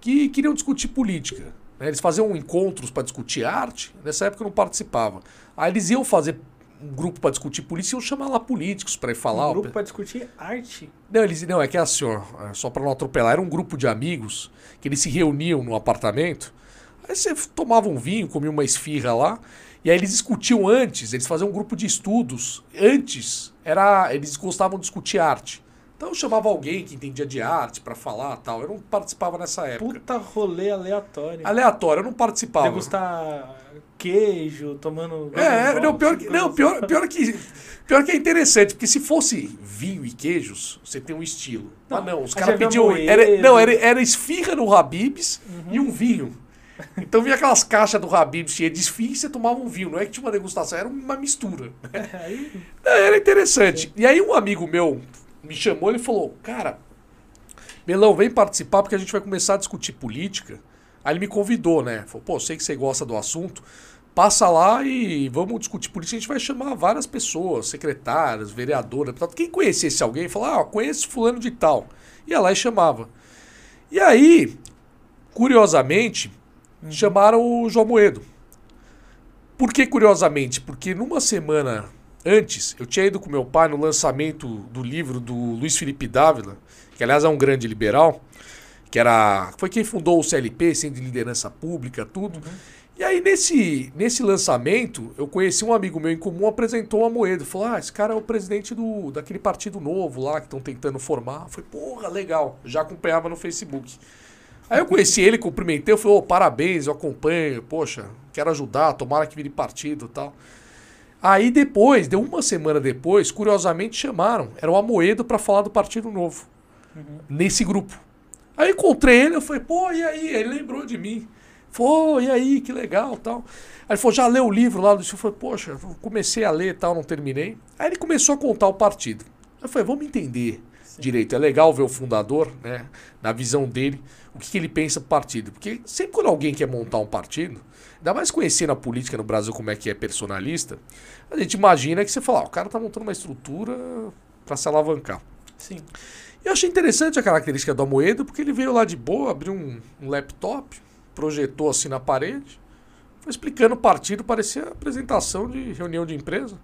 que queriam discutir política. né? Eles faziam encontros para discutir arte. Nessa época eu não participava. Aí eles iam fazer um grupo para discutir política e iam chamar lá políticos para ir falar. Um grupo para discutir arte. Não, eles, não, é que é assim, ó, é só para não atropelar, era um grupo de amigos que eles se reuniam no apartamento. Aí você tomava um vinho, comia uma esfirra lá, e aí eles discutiam antes, eles faziam um grupo de estudos. Antes, era eles gostavam de discutir arte. Então eu chamava alguém que entendia de arte para falar tal. Eu não participava nessa época. Puta rolê aleatório. Aleatório, eu não participava. Degustar queijo, tomando. É, não, pior que, tipo, não, pior, pior que pior que é interessante, porque se fosse vinho e queijos, você tem um estilo. Não, Mas não, os caras pediam. Era, não, era, era esfirra no Habibs Uhum. e um vinho. Então vinha aquelas caixas do Habibs cheias de esfirra e você tomava um vinho. Não é que tinha uma degustação, era uma mistura. Aí, É, Era interessante. E aí um amigo meu me chamou ele falou, cara, Melão, vem participar porque a gente vai começar a discutir política. Aí ele me convidou, né? Falou, pô, sei que você gosta do assunto. Passa lá e vamos discutir política. A gente vai chamar várias pessoas, secretárias, vereadoras. Quem conhecesse alguém, falava, ah, conheço fulano de tal. Ia lá e chamava. E aí, curiosamente, chamaram o João Moedo. Por que curiosamente? Porque numa semana antes, eu tinha ido com meu pai no lançamento do livro do Luiz Felipe Dávila, que aliás é um grande liberal, que era foi quem fundou o CLP, Centro de Liderança Pública, tudo. E aí nesse, nesse lançamento, eu conheci um amigo meu em comum, apresentou a Moedo, falou: "Ah, esse cara é o presidente do daquele partido novo lá que estão tentando formar". Foi, porra, legal. Já acompanhava no Facebook. Aí eu conheci ele, cumprimentei, eu falei, ô, parabéns, eu acompanho, poxa, quero ajudar, tomara que vire partido e tal. Aí depois, deu uma semana depois, curiosamente chamaram, era o Amoedo para falar do Partido Novo, nesse grupo. Aí encontrei ele, eu falei, pô, e aí? Ele lembrou de mim. Falou, e aí, que legal tal. Aí ele falou, já leu o livro lá? Eu falei, poxa, comecei a ler e tal, não terminei. Aí ele começou a contar o partido. Eu falei, vamos entender direito. É legal ver o fundador, né, na visão dele, o que, que ele pensa do partido. Porque sempre quando alguém quer montar um partido, ainda mais conhecendo a política no Brasil como é que é personalista, a gente imagina que você fala, ah, o cara tá montando uma estrutura para se alavancar. sim. Eu achei interessante a característica do Amoedo, porque ele veio lá de boa, abriu um, um laptop, projetou assim na parede, foi explicando o partido, parecia apresentação de reunião de empresa.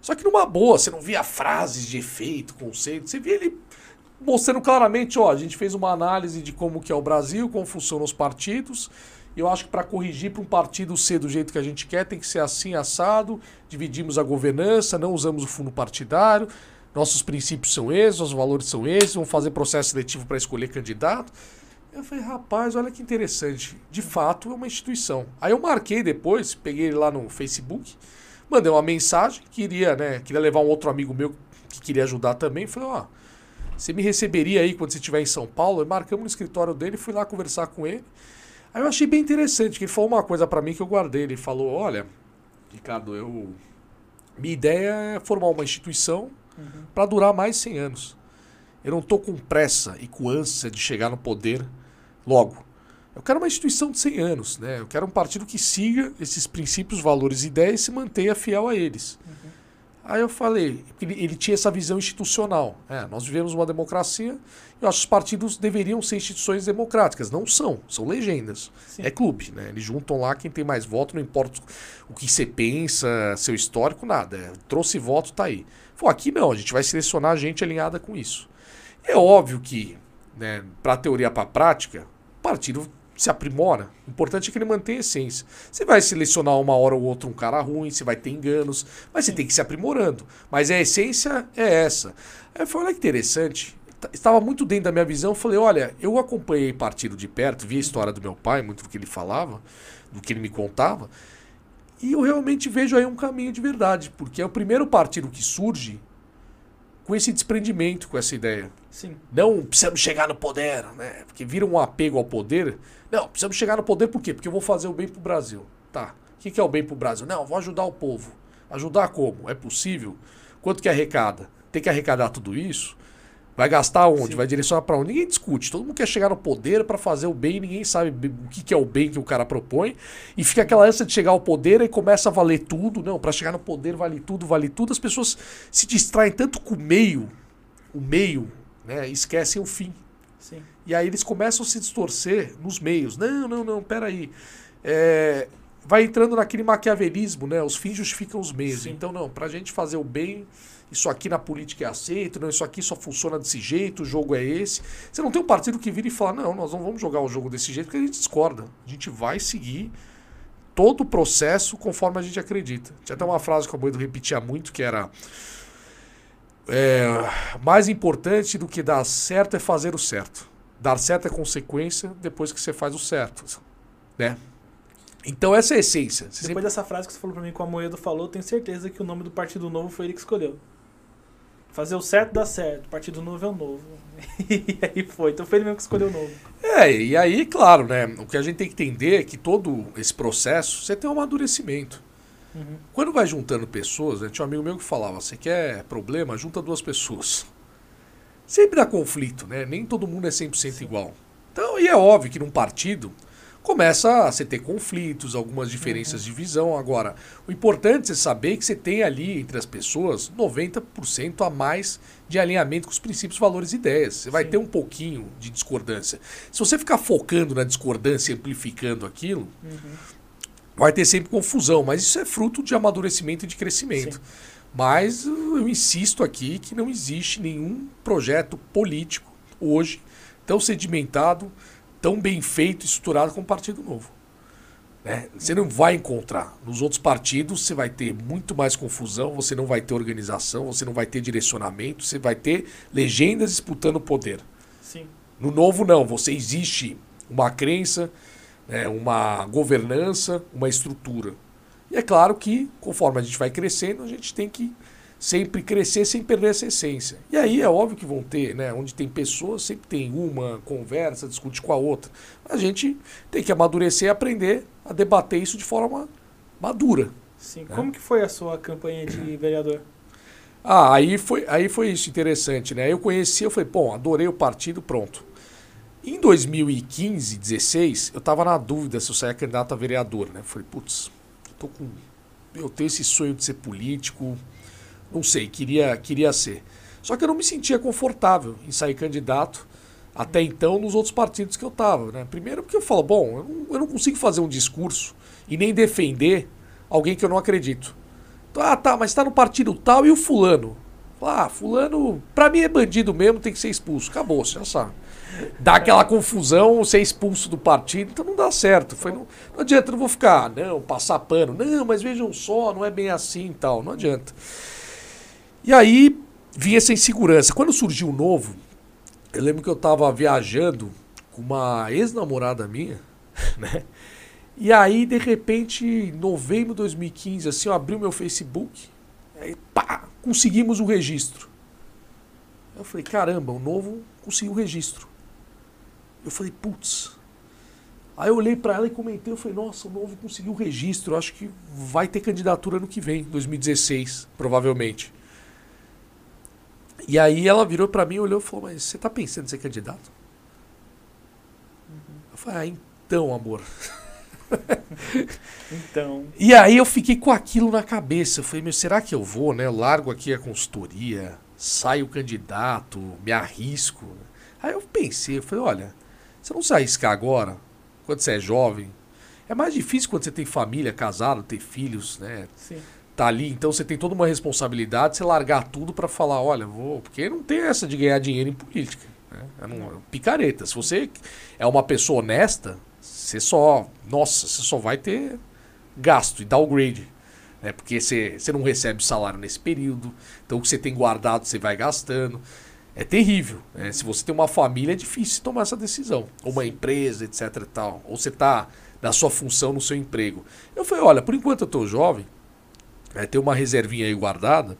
Só que numa boa, você não via frases de efeito, conceito, você via ele mostrando claramente, ó, a gente fez uma análise de como que é o Brasil, como funcionam os partidos, Eu acho que para corrigir para um partido ser do jeito que a gente quer, tem que ser assim, assado. Dividimos a governança, não usamos o fundo partidário. Nossos princípios são esses, nossos valores são esses. Vamos fazer processo seletivo para escolher candidato. Eu falei, rapaz, olha que interessante. De fato, é uma instituição. Aí eu marquei depois, peguei ele lá no Facebook, mandei uma mensagem, queria, né, queria levar um outro amigo meu que queria ajudar também. Falei, ó, você me receberia aí quando você estiver em São Paulo? E marcamos no escritório dele, fui lá conversar com ele. Aí eu achei bem interessante, que ele falou uma coisa para mim que eu guardei. Ele falou, olha, Ricardo, eu... Minha ideia é formar uma instituição uhum. para durar mais 100 anos. Eu não estou com pressa e com ânsia de chegar no poder logo. Eu quero uma instituição de 100 anos, né? Eu quero um partido que siga esses princípios, valores e ideias e se mantenha fiel a eles. Uhum. Aí eu falei, ele, ele, tinha essa visão institucional. É, nós vivemos uma democracia eu acho que os partidos deveriam ser instituições democráticas. Não são, são legendas. Sim. É clube, né? Eles juntam lá quem tem mais voto, não importa o que você pensa, seu histórico, nada. É, trouxe voto, tá aí. Pô, aqui não, a gente vai selecionar gente alinhada com isso. É óbvio que, né, para a teoria para a prática, o partido se aprimora. O importante é que ele mantenha a essência. Você vai selecionar uma hora ou outra um cara ruim, você vai ter enganos, mas você tem que se aprimorando. Mas a essência é essa. Aí falei, olha que interessante. Estava muito dentro da minha visão. Eu falei, olha, eu acompanhei partido de perto, vi a história do meu pai, muito do que ele falava, do que ele me contava. E eu realmente vejo aí um caminho de verdade, porque é o primeiro partido que surge com esse desprendimento com essa ideia. Sim. Não precisamos chegar no poder, né? Porque vira um apego ao poder. Não, precisamos chegar no poder por quê? Porque eu vou fazer o bem pro Brasil. Tá. O que, que é o bem pro Brasil? Não, vou ajudar o povo. Ajudar como? É possível? Quanto que arrecada? Tem que arrecadar tudo isso? Vai gastar onde? Sim. Vai direcionar para onde? Ninguém discute. Todo mundo quer chegar no poder para fazer o bem, ninguém sabe o que, que é o bem que o cara propõe. E fica aquela ânsia de chegar ao poder e começa a valer tudo. Não, para chegar no poder vale tudo, vale tudo. As pessoas se distraem tanto com o meio, o meio, né? esquecem o fim. Sim. E aí eles começam a se distorcer nos meios. Não, não, não, peraí. É, vai entrando naquele maquiavelismo, né? Os fins justificam os meios. Sim. Então, não, para a gente fazer o bem isso aqui na política é aceito, não, isso aqui só funciona desse jeito, o jogo é esse. Você não tem um partido que vira e fala, não, nós não vamos jogar o jogo desse jeito, porque a gente discorda. A gente vai seguir todo o processo conforme a gente acredita. Tinha até uma frase que o Boedo repetia muito, que era é, mais importante do que dar certo é fazer o certo. Dar certo é consequência depois que você faz o certo. Né? Então essa é a essência. Você Depois sempre... dessa frase que você falou para mim que o Amoedo falou, tenho certeza que o nome do Partido Novo foi ele que escolheu. Fazer o certo dá certo, Partido Novo é o novo. e aí foi. Então foi ele mesmo que escolheu o novo. É, e aí, claro, né? O que a gente tem que entender é que todo esse processo, você tem um amadurecimento. Uhum. Quando vai juntando pessoas, né, tinha um amigo meu que falava: você quer problema? Junta duas pessoas. Sempre dá conflito, né? Nem todo mundo é 100% Sim. igual. Então, e é óbvio que num partido começa a você ter conflitos, algumas diferenças uhum. de visão. Agora, o importante é saber que você tem ali entre as pessoas 90% a mais de alinhamento com os princípios, valores e ideias. Você vai Sim. ter um pouquinho de discordância. Se você ficar focando na discordância e amplificando aquilo, uhum. vai ter sempre confusão. Mas isso é fruto de amadurecimento e de crescimento. Sim. Mas eu insisto aqui que não existe nenhum projeto político hoje tão sedimentado tão bem feito, estruturado como o Partido Novo. Né? Você não vai encontrar. Nos outros partidos você vai ter muito mais confusão, você não vai ter organização, você não vai ter direcionamento, você vai ter legendas disputando o poder. Sim. No novo não, você existe uma crença, né, uma governança, uma estrutura. E é claro que, conforme a gente vai crescendo, a gente tem que sempre crescer sem perder essa essência. E aí é óbvio que vão ter, né? Onde tem pessoas, sempre tem uma, conversa, discute com a outra. A gente tem que amadurecer e aprender a debater isso de forma madura. Sim. Né? Como que foi a sua campanha de vereador? Ah, aí foi, aí foi isso interessante, né? Eu conheci, eu falei, bom, adorei o partido, pronto. Em 2015, 16, eu tava na dúvida se eu saia candidato a vereador, né? Eu falei, putz, tô com eu tenho esse sonho de ser político, não sei, queria, queria ser. Só que eu não me sentia confortável em sair candidato até então nos outros partidos que eu estava. Né? Primeiro porque eu falo, bom, eu não, eu não, consigo fazer um discurso e nem defender alguém que eu não acredito. Então, ah, tá, mas está no partido tal e o fulano. Ah, fulano, pra mim é bandido mesmo, tem que ser expulso. Acabou, você já sabe. Dá aquela confusão, ser expulso do partido, então não dá certo. Foi, não, não adianta, não vou ficar, não, passar pano. Não, mas vejam só, não é bem assim e tal. Não adianta. E aí vinha essa insegurança. Quando surgiu o novo, eu lembro que eu tava viajando com uma ex-namorada minha, né? E aí, de repente, em novembro de 2015, assim, eu abri o meu Facebook, aí pá, conseguimos o registro. Eu falei, caramba, o novo conseguiu o registro. Eu falei, putz. Aí eu olhei para ela e comentei, eu falei, nossa, o novo conseguiu o registro, eu acho que vai ter candidatura no que vem, 2016, provavelmente. E aí ela virou para mim, olhou e falou, mas você tá pensando em ser candidato? Uhum. Eu falei, ah, então, amor. então. E aí eu fiquei com aquilo na cabeça. Eu falei, meu, será que eu vou, né? Eu largo aqui a consultoria, saio candidato, me arrisco. Aí eu pensei, eu falei, olha, você não se arriscar agora, quando você é jovem. É mais difícil quando você tem família, casado, ter filhos, né? Sim. Tá ali, então você tem toda uma responsabilidade, você largar tudo para falar, olha, vou. Porque não tem essa de ganhar dinheiro em política. Né? É um, picareta. Se você é uma pessoa honesta, você só. Nossa, você só vai ter gasto e downgrade. Né? Porque você, você não recebe salário nesse período. Então o que você tem guardado você vai gastando. É terrível. Né? Se você tem uma família, é difícil tomar essa decisão. Ou uma empresa, etc tal. Ou você está na sua função, no seu emprego. Eu falei, olha, por enquanto eu estou jovem, é, ter uma reservinha aí guardada,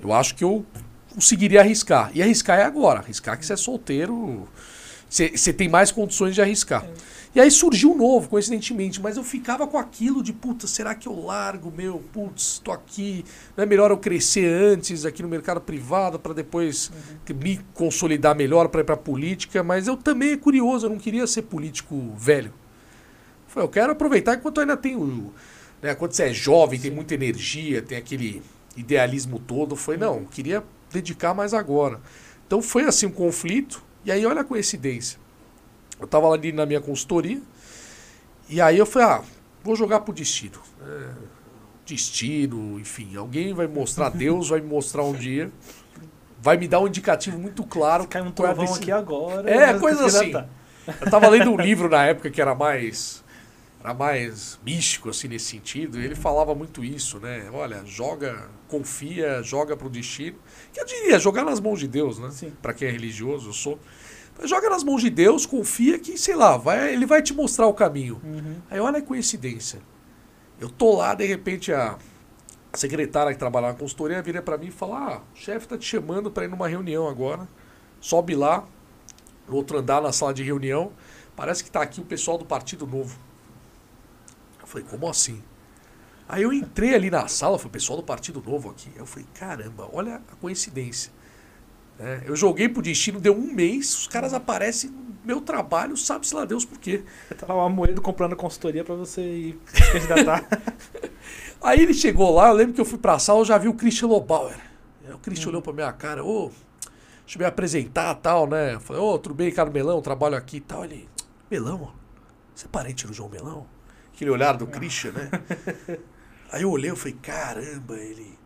eu acho que eu conseguiria arriscar. E arriscar é agora. Arriscar que você é solteiro, você tem mais condições de arriscar. E aí surgiu um novo, coincidentemente, mas eu ficava com aquilo de, puta, será que eu largo, meu, putz, tô aqui, não é melhor eu crescer antes aqui no mercado privado para depois uhum. me consolidar melhor para ir para política, mas eu também é curioso, eu não queria ser político velho. Eu, falei, eu quero aproveitar enquanto eu ainda tenho, né, quando você é jovem, tem muita energia, tem aquele idealismo todo, foi não, queria dedicar mais agora. Então foi assim um conflito, e aí olha a coincidência. Eu tava ali na minha consultoria. E aí eu falei, ah, vou jogar pro destino. É, destino, enfim, alguém vai mostrar, Deus vai me mostrar um dia. Vai me dar um indicativo muito claro. Cai um trovão aqui agora. É, coisa assim. Tá. Eu tava lendo um livro na época que era mais era mais místico assim nesse sentido. E ele falava muito isso, né? Olha, joga, confia, joga pro destino. Que eu diria, jogar nas mãos de Deus, né? Para quem é religioso, eu sou. Joga nas mãos de Deus, confia que, sei lá, vai, ele vai te mostrar o caminho. Uhum. Aí olha a coincidência. Eu tô lá, de repente a secretária que trabalha na consultoria vira para mim e fala: Ah, o chefe tá te chamando para ir numa reunião agora. Sobe lá, no outro andar na sala de reunião. Parece que tá aqui o pessoal do Partido Novo. Falei, como assim? Aí eu entrei ali na sala, foi o pessoal do Partido Novo aqui. Eu falei, caramba, olha a coincidência. É, eu joguei pro destino, deu um mês, os caras aparecem no meu trabalho, sabe-se lá Deus por quê. Tava lá Moedo comprando consultoria para você ir se candidatar. Aí ele chegou lá, eu lembro que eu fui pra sala, eu já vi o Christian Lobauer. O Christian hum. olhou pra minha cara, ô, deixa eu me apresentar tal, né? Eu falei, ô, tudo bem, cara Melão, trabalho aqui e tal. Ele, Melão, você é parente do João Melão? Aquele olhar do Christian, né? Aí eu olhei, eu falei, caramba, ele.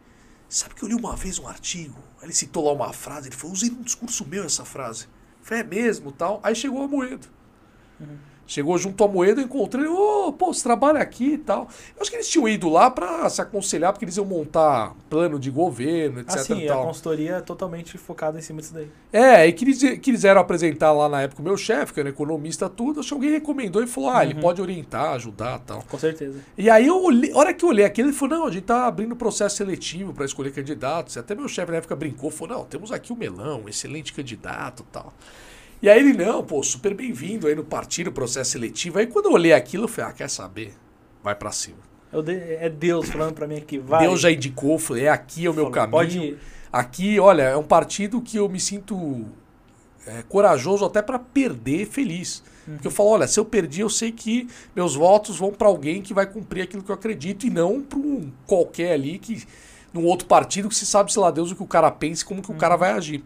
Sabe que eu li uma vez um artigo? Ele citou lá uma frase, ele falou, usei num discurso meu essa frase. Eu falei, é mesmo, tal. Aí chegou a Moedo. Uhum. Chegou junto ao Moedo, eu encontrei, ô, oh, pô, você trabalha aqui e tal. Eu acho que eles tinham ido lá para se aconselhar, porque eles iam montar plano de governo, etc. Ah, sim, a consultoria é totalmente focada em cima disso daí. É, e que eles quiseram apresentar lá na época o meu chefe, que era economista, tudo. Acho que alguém recomendou e falou, ah, uhum. ele pode orientar, ajudar tal. Com certeza. E aí eu olhei, a hora que eu olhei aquilo, ele falou, não, a gente tá abrindo processo seletivo para escolher candidatos. Até meu chefe na época brincou, falou, não, temos aqui o Melão, um excelente candidato tal. E aí ele, não, pô, super bem-vindo aí no partido, processo seletivo. Aí quando eu olhei aquilo, eu falei, ah, quer saber? Vai para cima. É Deus falando para mim aqui, vai. Deus já indicou, falei, é aqui é o meu Falou, caminho. Pode. Aqui, olha, é um partido que eu me sinto é, corajoso até para perder feliz. Uhum. Porque eu falo, olha, se eu perdi, eu sei que meus votos vão para alguém que vai cumprir aquilo que eu acredito e não para um qualquer ali que num outro partido que se sabe, sei lá, Deus o que o cara pensa e como que uhum. o cara vai agir.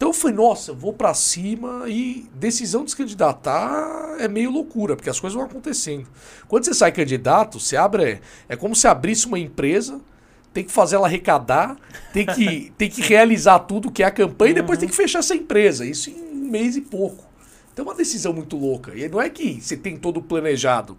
Então eu falei, nossa, vou para cima e decisão de se candidatar é meio loucura, porque as coisas vão acontecendo. Quando você sai candidato, você abre. É como se abrisse uma empresa, tem que fazer ela arrecadar, tem que, tem que realizar tudo que é a campanha e depois tem que fechar essa empresa. Isso em um mês e pouco. Então é uma decisão muito louca. E não é que você tem todo planejado.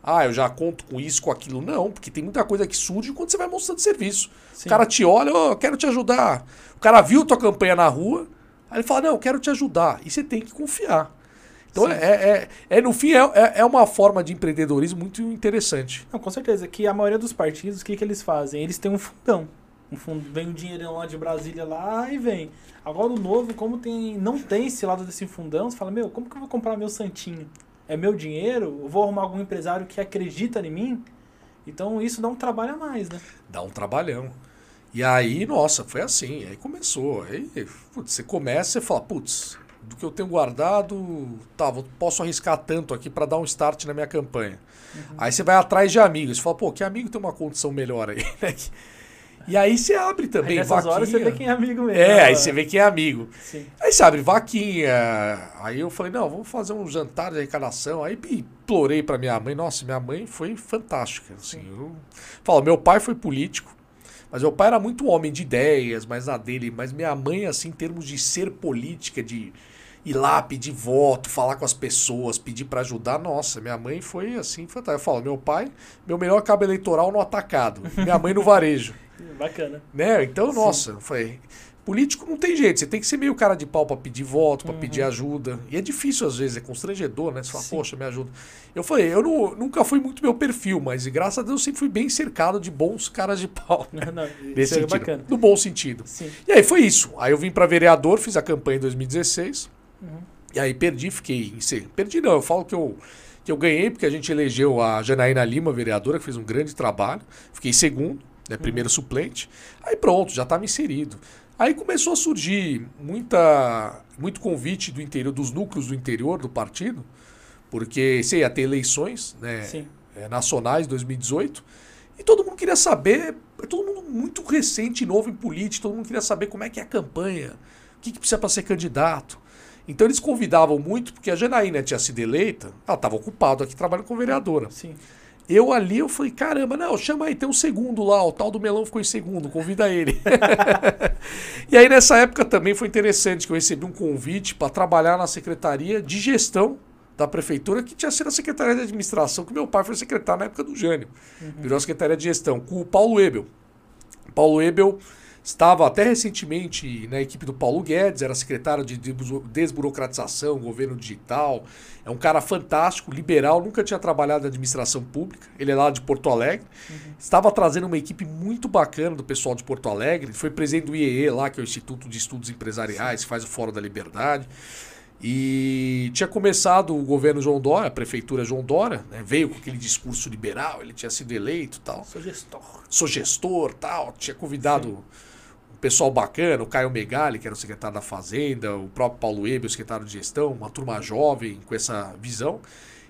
Ah, eu já conto com isso, com aquilo. Não, porque tem muita coisa que surge quando você vai mostrando serviço. Sim. O cara te olha, ó, eu quero te ajudar. O cara viu tua campanha na rua, aí ele fala, não, eu quero te ajudar. E você tem que confiar. Então é, é, é, no fim, é, é- é uma forma de empreendedorismo muito interessante. Não, com certeza. Que a maioria dos partidos, o que, que eles fazem? Eles têm um fundão. Um fundo, vem o dinheirão lá de Brasília lá e vem. Agora o novo, como tem, não tem esse lado desse fundão, você fala, meu, como que eu vou comprar meu santinho? É meu dinheiro? Eu vou arrumar algum empresário que acredita em mim? Então isso dá um trabalho a mais, né? Dá um trabalhão. E aí, nossa, foi assim. Aí começou. Aí, putz, você começa e fala, putz, do que eu tenho guardado, tá, vou- posso arriscar tanto aqui para dar um start na minha campanha. Aí você vai atrás de amigos. Você fala, pô, que amigo tem uma condição melhor aí, né? E aí você abre Aí também, nessas horas você vaquinha. vê quem é amigo mesmo. É, né? aí você vê quem é amigo. Sim. Aí você abre vaquinha. Aí eu falei, não, vamos fazer um jantar de arrecadação. Aí implorei pra minha mãe. Nossa, minha mãe foi fantástica. Assim, eu falo, meu pai foi político, mas meu pai era muito homem de ideias, mas na dele. Mas minha mãe, assim, em termos de ser política, de ir lá pedir voto, falar com as pessoas, pedir pra ajudar, nossa, minha mãe foi assim, fantástica. Eu falo, meu pai, meu melhor cabo eleitoral no atacado, minha mãe no varejo. Bacana. Né? Então, Sim. nossa, foi. Político não tem jeito, você tem que ser meio cara de pau pra pedir voto, pra Uhum. pedir ajuda. E é difícil às vezes, é constrangedor, né? Você fala, Sim. poxa, me ajuda. Eu falei, eu não- nunca fui muito meu perfil, mas graças a Deus eu sempre fui bem cercado de bons caras de pau. Não, não, Nesse é sentido. bacana. No bom sentido. Sim. E aí foi isso. Aí eu vim pra vereador, fiz a campanha em 2016. Uhum. E aí perdi, fiquei em ser. Perdi não, eu falo que eu, que eu ganhei porque a gente elegeu a Janaína Lima, vereadora, que fez um grande trabalho. Fiquei segundo, né, primeiro suplente. Aí pronto, já estava inserido. Aí começou a surgir muita, muito convite do interior, dos núcleos do interior do partido, porque você ia ter eleições né, Sim. é, nacionais 2018 e todo mundo queria saber, todo mundo muito recente e novo em política, todo mundo queria saber como é que é a campanha, o que, que precisa para ser candidato. Então eles convidavam muito, porque a Janaína tinha sido eleita, ela estava ocupada aqui trabalhando como vereadora. Sim. Eu ali, eu falei, caramba, não, chama aí, tem um segundo lá, o tal do Melão ficou em segundo, convida ele. e aí nessa época também foi interessante que eu recebi um convite para trabalhar na Secretaria de Gestão da Prefeitura, que tinha sido a Secretaria de Administração, que meu pai foi secretário na época do Jânio. Virou a Secretaria de Gestão, com o Paulo Ebel. Paulo Ebel estava até recentemente na equipe do Paulo Guedes, era secretário de desbu- desburocratização, governo digital. É um cara fantástico, liberal, nunca tinha trabalhado na administração pública. Ele é lá de Porto Alegre. Estava trazendo uma equipe muito bacana do pessoal de Porto Alegre. Foi presidente do IEE lá, que é o Instituto de Estudos Empresariais, que faz o Fórum da Liberdade. E tinha começado o governo João Dória, a prefeitura João Dória, né? veio com aquele discurso liberal, ele tinha sido eleito e tal Sou gestor. sou gestor tal. Tinha convidado um pessoal bacana, o Caio Megali, que era o secretário da Fazenda, o próprio Paulo Ebe, o secretário de gestão, uma turma jovem com essa visão.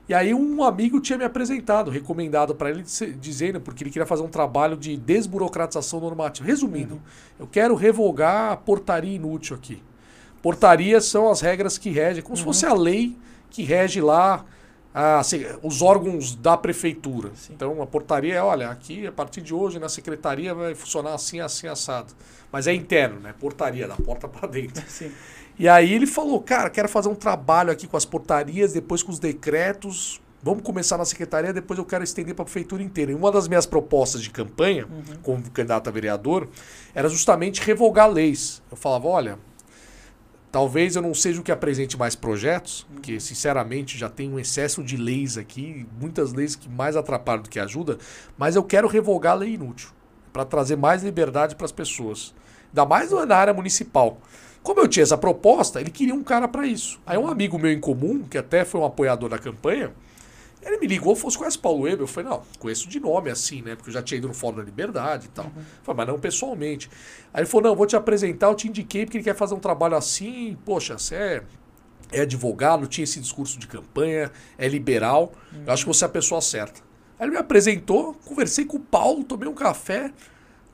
E aí um amigo tinha me apresentado, recomendado para ele, dizendo, porque ele queria fazer um trabalho de desburocratização normativa. Resumindo, eu quero revogar a portaria inútil aqui. Portarias são as regras que regem, como se fosse a lei que rege lá a se- os órgãos da prefeitura. Sim. Então a portaria é, olha, aqui a partir de hoje na secretaria vai funcionar assim, assim, assado. Mas é interno, né? Portaria, da porta para dentro. Sim. E aí ele falou, cara, quero fazer um trabalho aqui com as portarias, depois com os decretos. Vamos começar na secretaria, depois eu quero estender para a prefeitura inteira. E uma das minhas propostas de campanha, como candidato a vereador, era justamente revogar leis. Eu falava, olha, talvez eu não seja o que apresente mais projetos, porque sinceramente já tem um excesso de leis aqui, muitas leis que mais atrapalham do que ajudam, mas eu quero revogar a lei inútil, para trazer mais liberdade para as pessoas. Ainda mais na área municipal. Como eu tinha essa proposta, ele queria um cara para isso. Aí um amigo meu em comum, que até foi um apoiador da campanha, ele me ligou, falou, você conhece Paulo Weber? Eu falei, não, conheço de nome assim, né? Porque eu já tinha ido no Fórum da Liberdade e tal. Eu Falei, mas não pessoalmente. Aí ele falou, não, vou te apresentar, eu te indiquei porque ele quer fazer um trabalho assim, poxa, você é, é advogado, tinha esse discurso de campanha, é liberal, eu acho que você é a pessoa certa. Aí ele me apresentou, conversei com o Paulo, tomei um café.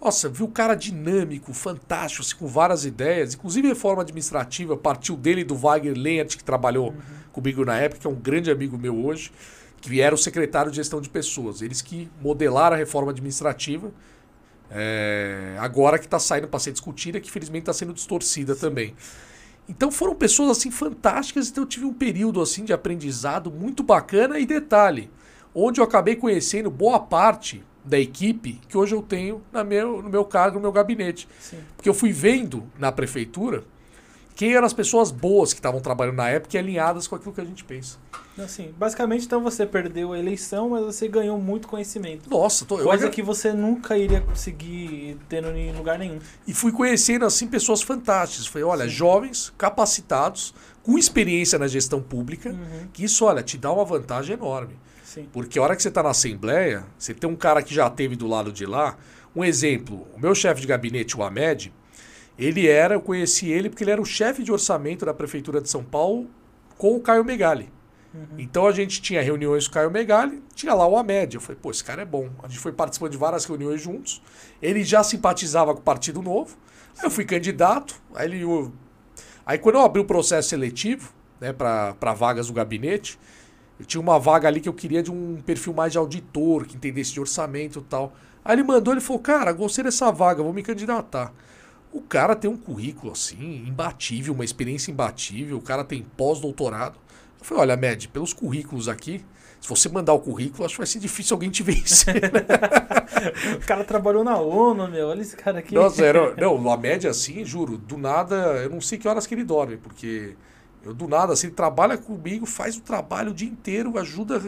Nossa, vi o cara dinâmico, fantástico, assim, com várias ideias. Inclusive reforma administrativa partiu dele e do Wagner Lenhart, que trabalhou comigo na época, que é um grande amigo meu hoje, que era o secretário de gestão de pessoas. Eles que modelaram a reforma administrativa. É, agora que está saindo para ser discutida, que felizmente está sendo distorcida também. Então foram pessoas assim fantásticas, então eu tive um período assim de aprendizado muito bacana e detalhe, onde eu acabei conhecendo boa parte da equipe que hoje eu tenho na meu, no meu cargo, no meu gabinete. Sim. Porque eu fui vendo na prefeitura quem eram as pessoas boas que estavam trabalhando na época e alinhadas com aquilo que a gente pensa. Assim, basicamente, então você perdeu a eleição, mas você ganhou muito conhecimento. Nossa, tô, eu Coisa agra- que você nunca iria conseguir ter em lugar nenhum. E fui conhecendo assim pessoas fantásticas. Falei, olha, Sim. jovens, capacitados, com experiência na gestão pública, Uhum. que isso, olha, te dá uma vantagem enorme. Sim. Porque a hora que você está na Assembleia, você tem um cara que já teve do lado de lá. Um exemplo, o meu chefe de gabinete, o Ahmed, ele era, eu conheci ele porque ele era o chefe de orçamento da Prefeitura de São Paulo com o Caio Megali. Então a gente tinha reuniões com o Caio Megali, tinha lá o Ahmed. Eu falei, pô, esse cara é bom. A gente foi participando de várias reuniões juntos. Ele já simpatizava com o Partido Novo. Aí eu fui candidato. Aí, ele, eu- aí quando eu abri o processo seletivo, né, para vagas do gabinete, eu tinha uma vaga ali que eu queria de um perfil mais de auditor, que entendesse de orçamento e tal. Aí ele mandou, ele falou, cara, gostei dessa vaga, vou me candidatar. O cara tem um currículo assim, imbatível, uma experiência imbatível, o cara tem pós-doutorado. Eu falei, olha, Med, pelos currículos aqui, se você mandar o currículo, acho que vai ser difícil alguém te vencer. O cara trabalhou na ONU, meu. Olha esse cara aqui. Nossa, era, não, a média assim, juro, do nada, eu não sei que horas que ele dorme, porque eu do nada, assim, ele trabalha comigo, faz o trabalho o dia inteiro, ajuda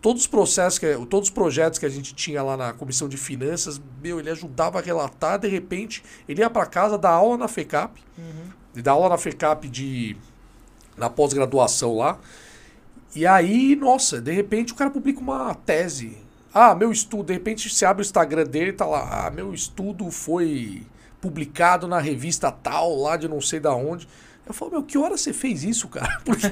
todos os processos, que, todos os projetos que a gente tinha lá na comissão de finanças, meu, ele ajudava a relatar, de repente, ele ia para casa dar aula na FECAP, Uhum. ele dá aula na FECAP de na pós-graduação lá. E aí, nossa, de repente o cara publica uma tese. Ah, meu estudo, de repente você abre o Instagram dele e tá lá, ah, meu estudo foi publicado na revista tal, lá de não sei da onde. Eu falo, meu, que hora você fez isso, cara? Porque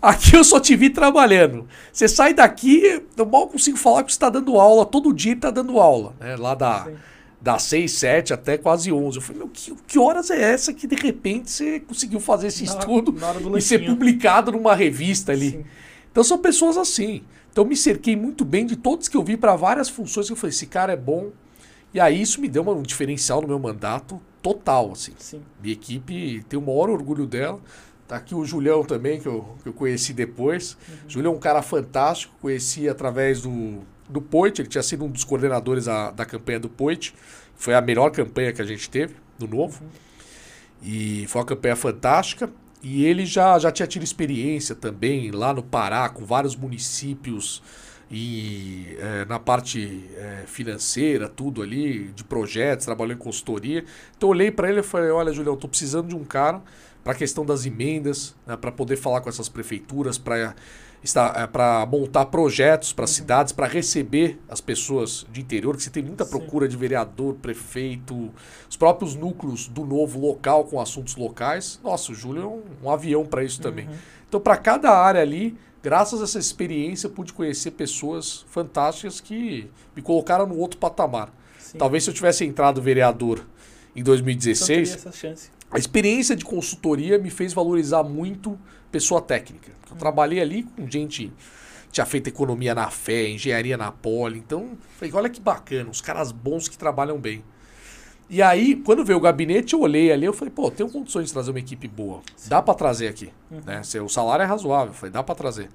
aqui eu só te vi trabalhando. Você sai daqui, eu mal consigo falar que você está dando aula, todo dia ele tá dando aula, né? Lá da, Sim. das 6, 7 até quase 11. Eu falei, meu, que, que horas é essa que de repente você conseguiu fazer esse Na estudo na e ser publicado numa revista ali? Sim. Então são pessoas assim. Então eu me cerquei muito bem de todos que eu vi para várias funções que eu falei, esse cara é bom. E aí isso me deu um diferencial no meu mandato total, assim. Sim. Minha equipe tem o maior orgulho dela. Tá aqui o Julião também, que eu, que eu conheci depois. Julião é um cara fantástico, conheci através do, do Poit, ele tinha sido um dos coordenadores da, da campanha do Poit. Foi a melhor campanha que a gente teve, do Novo. E foi uma campanha fantástica. E ele já, já tinha tido experiência também lá no Pará, com vários municípios e eh, na parte eh, financeira, tudo ali, de projetos, trabalhou em consultoria. Então eu olhei para ele e falei: Olha, Julião, eu tô precisando de um cara para a questão das emendas, né, para poder falar com essas prefeituras, para para montar projetos para cidades, para receber as pessoas de interior, que você tem muita Sim. procura de vereador, prefeito, os próprios núcleos do novo local com assuntos locais. Nossa, o Júlio é um, um avião para isso também. Uhum. Então, para cada área ali, graças a essa experiência, eu pude conhecer pessoas fantásticas que me colocaram no outro patamar. Sim. Talvez se eu tivesse entrado vereador em Então teria 2016, essa chance. a experiência de consultoria me fez valorizar muito pessoa técnica. Eu trabalhei ali com gente que tinha feito economia na fé, engenharia na poli. Então, falei, olha que bacana, os caras bons que trabalham bem. E aí, quando veio o gabinete, eu olhei ali, eu falei, pô, tenho condições de trazer uma equipe boa. Dá pra trazer aqui. Né? Se O salário é razoável. Eu falei, dá pra trazer.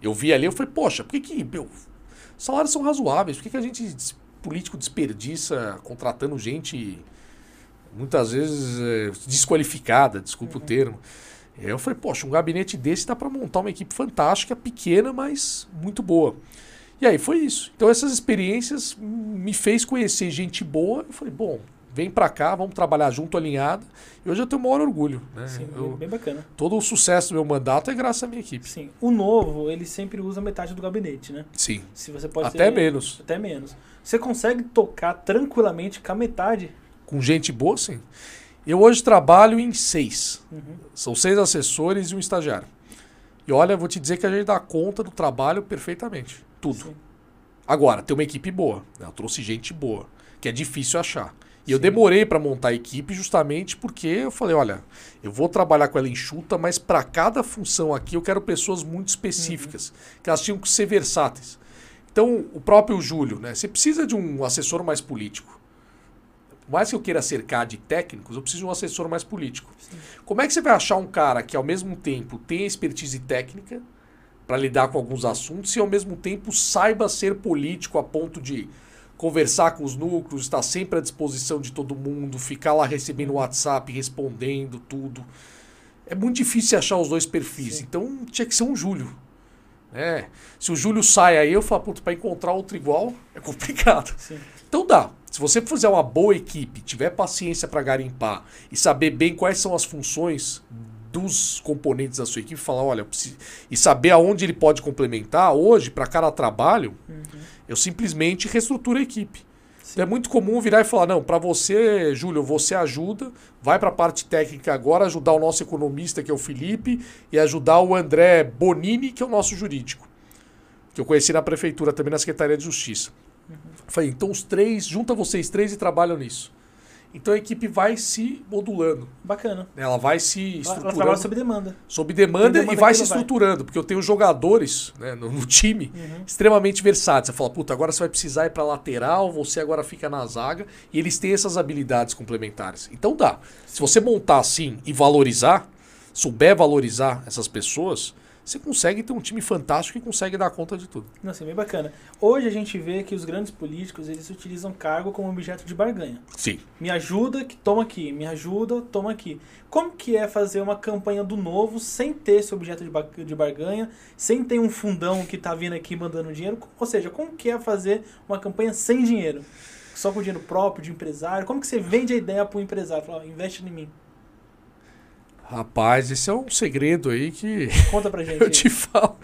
Eu vi ali, eu falei, poxa, por que que, meu, os salários são razoáveis, por que, que a gente, político, desperdiça contratando gente muitas vezes é, desqualificada, desculpa o termo. Eu falei, poxa, um gabinete desse dá para montar uma equipe fantástica, pequena, mas muito boa. E aí foi isso. Então essas experiências me fez conhecer gente boa. Eu falei, bom, vem para cá, vamos trabalhar junto, alinhado. E hoje eu tenho o maior orgulho. Né? Sim, Eu- bem bacana. todo o sucesso do meu mandato é graças à minha equipe. Sim. O novo, ele sempre usa metade do gabinete, né? Sim. Se você pode Até ter- menos. Até menos. Você consegue tocar tranquilamente com a metade? Com gente boa, sim. Eu hoje trabalho em seis. Uhum. São seis assessores e um estagiário. E olha, eu vou te dizer que a gente dá conta do trabalho perfeitamente. Tudo. Sim. Agora, tem uma equipe boa. né? Eu trouxe gente boa, que é difícil achar. E eu Sim. demorei para montar a equipe justamente porque eu falei, olha, eu vou trabalhar com ela enxuta, mas para cada função aqui eu quero pessoas muito específicas, que elas tinham que ser versáteis. Então, o próprio Júlio, né? Você precisa de um assessor mais político. Por mais que eu queira cercar de técnicos, eu preciso de um assessor mais político. Como é que você vai achar um cara que, ao mesmo tempo, tem expertise técnica para lidar com alguns assuntos e, ao mesmo tempo, saiba ser político a ponto de conversar com os núcleos, estar sempre à disposição de todo mundo, ficar lá recebendo WhatsApp, respondendo tudo. É muito difícil achar os dois perfis. Sim. Então tinha que ser um Júlio. É. Se o Júlio sai aí, eu falo, puto, para encontrar outro igual é complicado. Sim. Então dá. Se você fizer uma boa equipe, tiver paciência para garimpar e saber bem quais são as funções dos componentes da sua equipe, falar, olha, e saber aonde ele pode complementar, hoje, para cada trabalho, eu simplesmente reestruturo a equipe. Então é muito comum virar e falar, não, para você, Júlio, você ajuda, vai para a parte técnica agora, ajudar o nosso economista, que é o Felipe, e ajudar o André Bonini, que é o nosso jurídico, que eu conheci na prefeitura, também na Secretaria de Justiça. Falei, então os três, junta vocês três e trabalham nisso. Então a equipe vai se modulando, Bacana. né? ela vai se Ela, ela estruturando trabalha sob demanda. sob demanda, demanda e vai se ela vai. estruturando, porque eu tenho jogadores né, no, no time Uhum. extremamente versáteis. Você fala, puta, agora você vai precisar ir para lateral, você agora fica na zaga, e eles têm essas habilidades complementares. Então dá. Se você montar assim e valorizar, souber valorizar essas pessoas, você consegue ter um time fantástico e consegue dar conta de tudo. Não, assim, bem bacana. Hoje a gente vê que os grandes políticos, eles utilizam cargo como objeto de barganha. Sim. Me ajuda, que toma aqui. Me ajuda, toma aqui. Como que é fazer uma campanha do novo sem ter esse objeto de, ba- de barganha, sem ter um fundão que tá vindo aqui mandando dinheiro? Ou seja, como que é fazer uma campanha sem dinheiro? Só com dinheiro próprio, de empresário? Como que você vende a ideia para o empresário? Fala, investe em mim. Rapaz, esse é um segredo aí que Conta pra gente. eu te falo.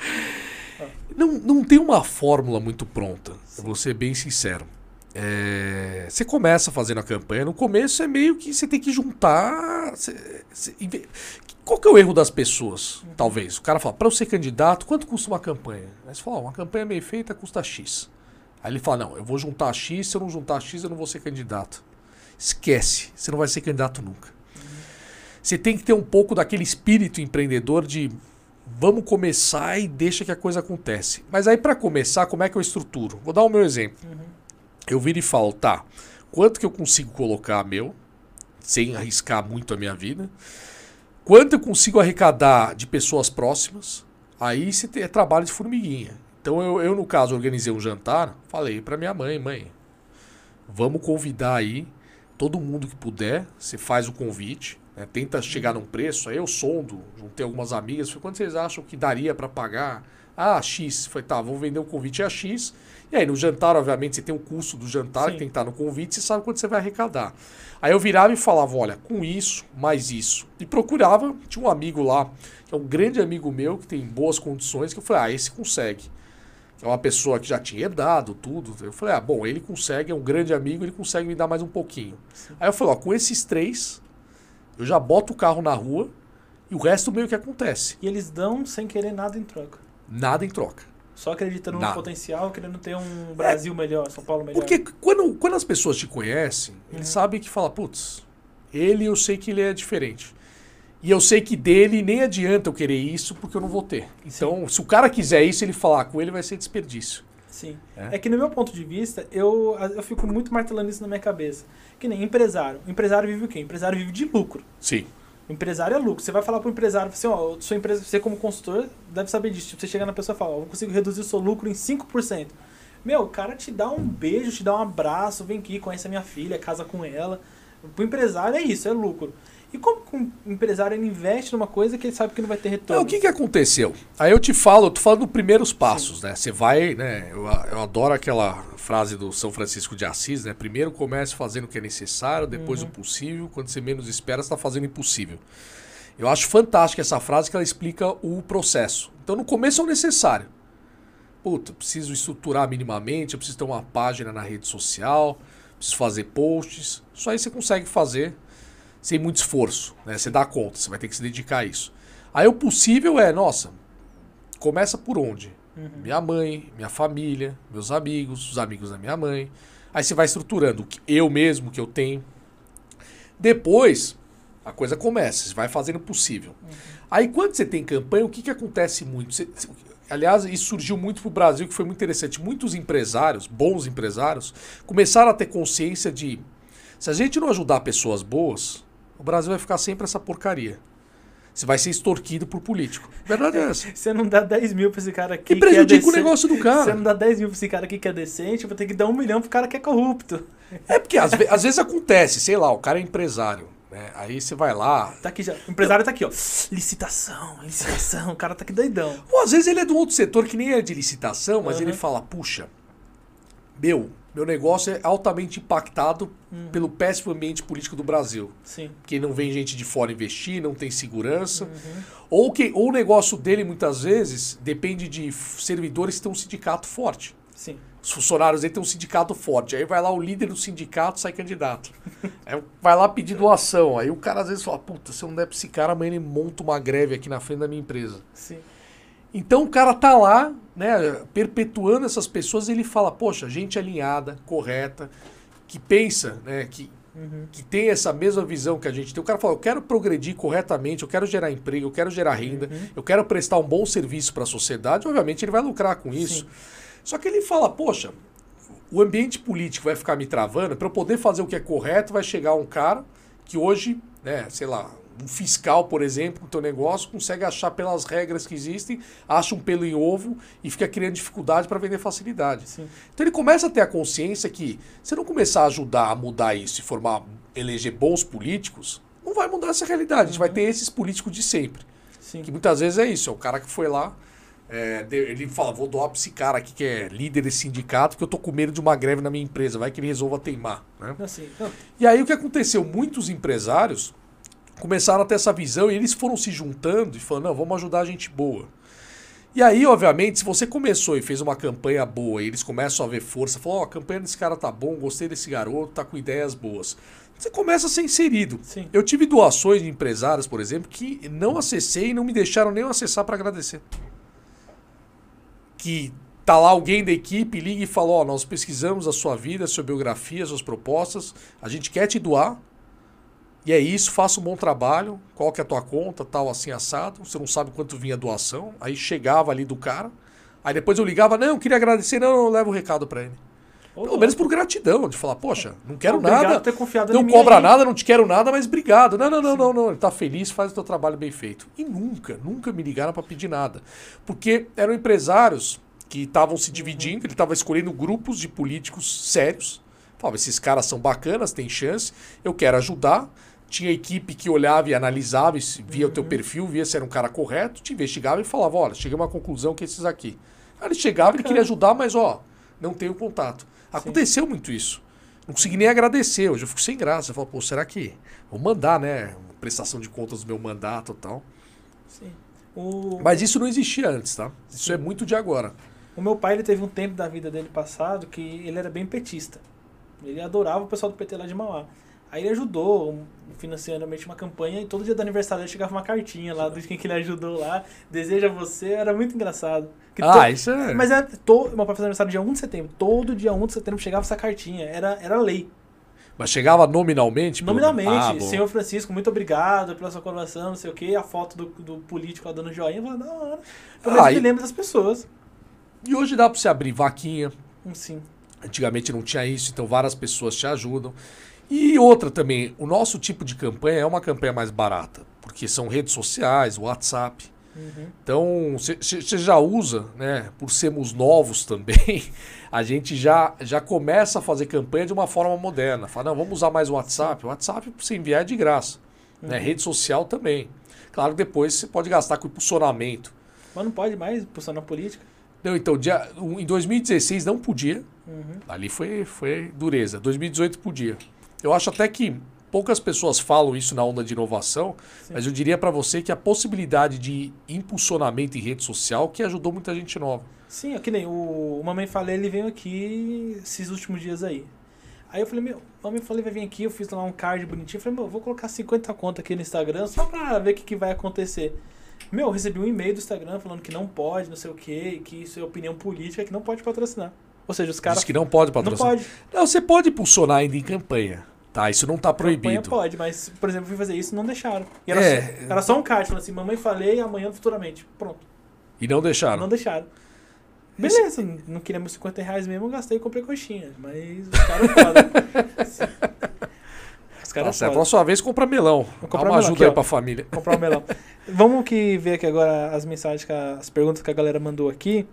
Não, não tem uma fórmula muito pronta, eu vou ser bem sincero. É, você começa fazendo a campanha, no começo é meio que você tem que juntar. você- você- qual que é o erro das pessoas? Talvez. O cara fala, para eu ser candidato, quanto custa uma campanha? Aí você fala, uma campanha bem feita custa X. Aí ele fala, não, eu vou juntar X, se eu não juntar X, eu não vou ser candidato. Esquece, você não vai ser candidato nunca. Você tem que ter um pouco daquele espírito empreendedor de vamos começar e deixa que a coisa acontece. Mas aí para começar, como é que eu estruturo? Vou dar o meu exemplo. Eu viro e falo, tá, quanto que eu consigo colocar meu, sem arriscar muito a minha vida? Quanto eu consigo arrecadar de pessoas próximas? Aí você tem, é trabalho de formiguinha. Então eu, eu, no caso, organizei um jantar, falei para minha mãe, mãe, vamos convidar aí todo mundo que puder, você faz o convite, né, tenta chegar num preço, aí eu sondo, juntei algumas amigas, falei, quanto vocês acham que daria para pagar? Ah, X. Falei, tá, vou vender o convite a X. E aí no jantar, obviamente, você tem o custo do jantar Sim. que tem que estar no convite, você sabe quanto você vai arrecadar. Aí eu virava e falava, olha, com isso, mais isso. E procurava, tinha um amigo lá, que é um grande amigo meu, que tem boas condições, que eu falei, ah, esse consegue. É uma pessoa que já tinha herdado tudo. Eu falei, ah, bom, ele consegue, é um grande amigo, ele consegue me dar mais um pouquinho. Aí eu falei, ó, com esses três, eu já boto o carro na rua e o resto meio que acontece. E eles dão sem querer nada em troca. Nada em troca. Só acreditando Nada. no potencial, querendo ter um Brasil melhor, São Paulo melhor. Porque quando, quando as pessoas te conhecem, eles sabem que fala, putz, ele eu sei que ele é diferente. E eu sei que dele nem adianta eu querer isso porque eu não vou ter. Então, se o cara quiser isso, ele falar com ele, vai ser desperdício. Sim. É. É. que no meu ponto de vista, eu, eu fico muito martelando isso na minha cabeça. Que nem empresário. O empresário vive o quê? O empresário vive de lucro. Sim. O empresário é lucro. Você vai falar pro empresário, assim, ó, sua empresa, você como consultor deve saber disso. Tipo, você chega na pessoa e fala, ó, eu consigo reduzir o seu lucro em 5%. Meu, o cara te dá um beijo, te dá um abraço, vem aqui, conhece a minha filha, casa com ela. Pro empresário é isso, é lucro. E como que um empresário investe numa coisa que ele sabe que não vai ter retorno? Então, o que, que aconteceu? Aí eu te falo, eu tô falando dos primeiros passos, né? Você vai, né? Eu, eu adoro aquela frase do São Francisco de Assis, né? Primeiro comece fazendo o que é necessário, depois o possível, quando você menos espera, você está fazendo o impossível. Eu acho fantástica essa frase que ela explica o processo. Então no começo é o necessário. Puta, eu preciso estruturar minimamente, eu preciso ter uma página na rede social, preciso fazer posts. Isso aí você consegue fazer sem muito esforço, né? Você dá conta, você vai ter que se dedicar a isso. Aí o possível é, nossa, começa por onde? Minha mãe, minha família, meus amigos, os amigos da minha mãe. Aí você vai estruturando o que eu mesmo que eu tenho. Depois, a coisa começa, você vai fazendo o possível. Aí quando você tem campanha, o que, que acontece muito? Você- você- aliás, isso surgiu muito pro Brasil, que foi muito interessante. Muitos empresários, bons empresários, começaram a ter consciência de Se a gente não ajudar pessoas boas, o Brasil vai ficar sempre essa porcaria. Você vai ser extorquido por político. Verdade é essa. Você não dá 10 mil pra esse cara aqui. E prejudica que é o negócio do Você cara. não dá 10 mil pra esse cara aqui que é decente, eu vou ter que dar um milhão pro cara que é corrupto. É porque às, ve- às vezes acontece, sei lá, o cara é empresário. Né? Aí você vai lá. Tá aqui já. O empresário tá aqui, ó. Licitação, licitação. O cara tá aqui doidão. Ou às vezes ele é de um outro setor que nem é de licitação, mas Uhum. ele fala, puxa, meu, meu negócio é altamente impactado Uhum. pelo péssimo ambiente político do Brasil. Sim. Porque não vem gente de fora investir, não tem segurança. Uhum. Ou, que, ou o negócio dele, muitas vezes, depende de servidores que têm um sindicato forte. Sim. Os funcionários dele têm um sindicato forte. Aí vai lá o líder do sindicato sai candidato. Aí vai lá pedir doação. Aí o cara às vezes fala, puta, se eu não der pra esse cara, amanhã ele monta uma greve aqui na frente da minha empresa. Sim. Então o cara tá lá, né, perpetuando essas pessoas e ele fala, poxa, gente alinhada, correta, que pensa, né, que, Uhum. que tem essa mesma visão que a gente tem. O cara fala, eu quero progredir corretamente, eu quero gerar emprego, eu quero gerar renda, Uhum. eu quero prestar um bom serviço para a sociedade, obviamente ele vai lucrar com isso. Sim. Só que ele fala, poxa, o ambiente político vai ficar me travando, para eu poder fazer o que é correto, vai chegar um cara que hoje, né, sei lá, um fiscal, por exemplo, no teu negócio, consegue achar pelas regras que existem, acha um pelo em ovo e fica criando dificuldade para vender facilidade. Sim. Então ele começa a ter a consciência que se não começar a ajudar a mudar isso e formar, eleger bons políticos, não vai mudar essa realidade. A gente vai ter esses políticos de sempre. Sim. Que muitas vezes é isso, é o cara que foi lá, é, ele fala, vou doar pra esse cara aqui que é líder desse sindicato, que eu tô com medo de uma greve na minha empresa, vai que ele resolva teimar. Né? Assim, não, E aí o que aconteceu? Muitos empresários começaram a ter essa visão e eles foram se juntando e falando, não, vamos ajudar a gente boa. E aí, obviamente, se você começou e fez uma campanha boa e eles começam a ver força, falam, ó, a campanha desse cara tá bom, gostei desse garoto, tá com ideias boas. Você começa a ser inserido. Sim. Eu tive doações de empresários, por exemplo, que não acessei e não me deixaram nem acessar para agradecer. Que tá lá alguém da equipe, liga e fala, ó, nós pesquisamos a sua vida, a sua biografia, as suas propostas, a gente quer te doar, e é isso, faça um bom trabalho, qual que é a tua conta, tal, assim, assado, você não sabe quanto vinha a doação, aí chegava ali do cara, aí depois eu ligava, não, eu queria agradecer, não, não, leva o recado para ele. Pelo menos por gratidão, de falar, poxa, não quero Obrigado nada, ter confiado não cobra aí. nada, não te quero nada, mas obrigado. Não, não, não, não, não. Ele tá feliz, faz o teu trabalho bem feito. E nunca, nunca me ligaram para pedir nada. Porque eram empresários que estavam se dividindo, ele estava escolhendo grupos de políticos sérios. Falava, esses caras são bacanas, têm chance, eu quero ajudar. Tinha equipe que olhava e analisava, e via o teu perfil, via se era um cara correto, te investigava e falava, olha, cheguei a uma conclusão que esses aqui. Aí ele chegava, ele queria ajudar, mas ó, não tenho contato. Aconteceu muito isso. Não consegui nem agradecer. Hoje eu fico sem graça. Eu falo, pô, será que. Vou mandar, né? Prestação de contas do meu mandato e tal. Sim. O, Mas isso não existia antes, tá? Isso é muito de agora. o meu pai ele teve um tempo da vida dele passado que ele era bem petista. Ele adorava o pessoal do PT lá de Mauá. Aí ele ajudou financeiramente uma campanha e todo dia do aniversário dele chegava uma cartinha lá de quem que ele ajudou lá. Deseja você, era muito engraçado. Que Ah, to- isso é. Mas é, to, meu pai fazia aniversário dia 1 de setembro. Todo dia 1 de setembro chegava essa cartinha. Era, era lei. Mas chegava nominalmente? Nominalmente, Ah, senhor Francisco, muito obrigado pela sua colaboração, não sei o quê. A foto do, do político lá dando joinha. Eu falei, da hora. Pelo menos Ah, me e- lembro das pessoas. E hoje dá pra você abrir vaquinha. Hum, Sim. Antigamente não tinha isso, então várias pessoas te ajudam. E outra também, o nosso tipo de campanha é uma campanha mais barata, porque são redes sociais, WhatsApp. Uhum. Então, você já usa, né? Por sermos novos também, a gente já, já começa a fazer campanha de uma forma moderna. Fala, não, vamos usar mais o WhatsApp. O WhatsApp, para você enviar, é de graça. Né? Rede social também. Claro que depois você pode gastar com impulsionamento. Mas não pode mais pulsar na política. Não, então, dia, em 2016 não podia. Uhum. Ali foi, foi dureza. 2018 podia. Eu acho até que poucas pessoas falam isso na onda de inovação, Sim. mas eu diria para você que a possibilidade de impulsionamento em rede social que ajudou muita gente nova. Sim, é que nem o, o Mamãe Falei, ele veio aqui esses últimos dias aí. Aí eu falei, meu, o Mamãe Falei vai vir aqui, eu fiz lá um card bonitinho. Eu falei, meu, eu vou colocar 50 contas aqui no Instagram só pra ver o que, que vai acontecer. Meu, eu recebi um e-mail do Instagram falando que não pode, não sei o quê, que isso é opinião política, que não pode patrocinar. Ou seja, os caras. Diz que não pode Não patrocinar. pode. Não, você pode impulsionar ainda em campanha. Tá, isso não tá proibido. pode, mas, por exemplo, eu fui fazer isso e não deixaram. E era, É. só, era só um card, falando assim, mamãe falei, amanhã futuramente. Pronto. E não deixaram. Não deixaram. Beleza, não queria meus 50 reais mesmo, eu gastei e comprei coxinha. Mas os caras foda. Tá caras é foda. Próxima vez compra melão. Dá uma melão. ajuda Aqui, aí ó. pra família. comprar um melão. Vamos que ver aqui agora as mensagens, a- as perguntas que a galera mandou aqui.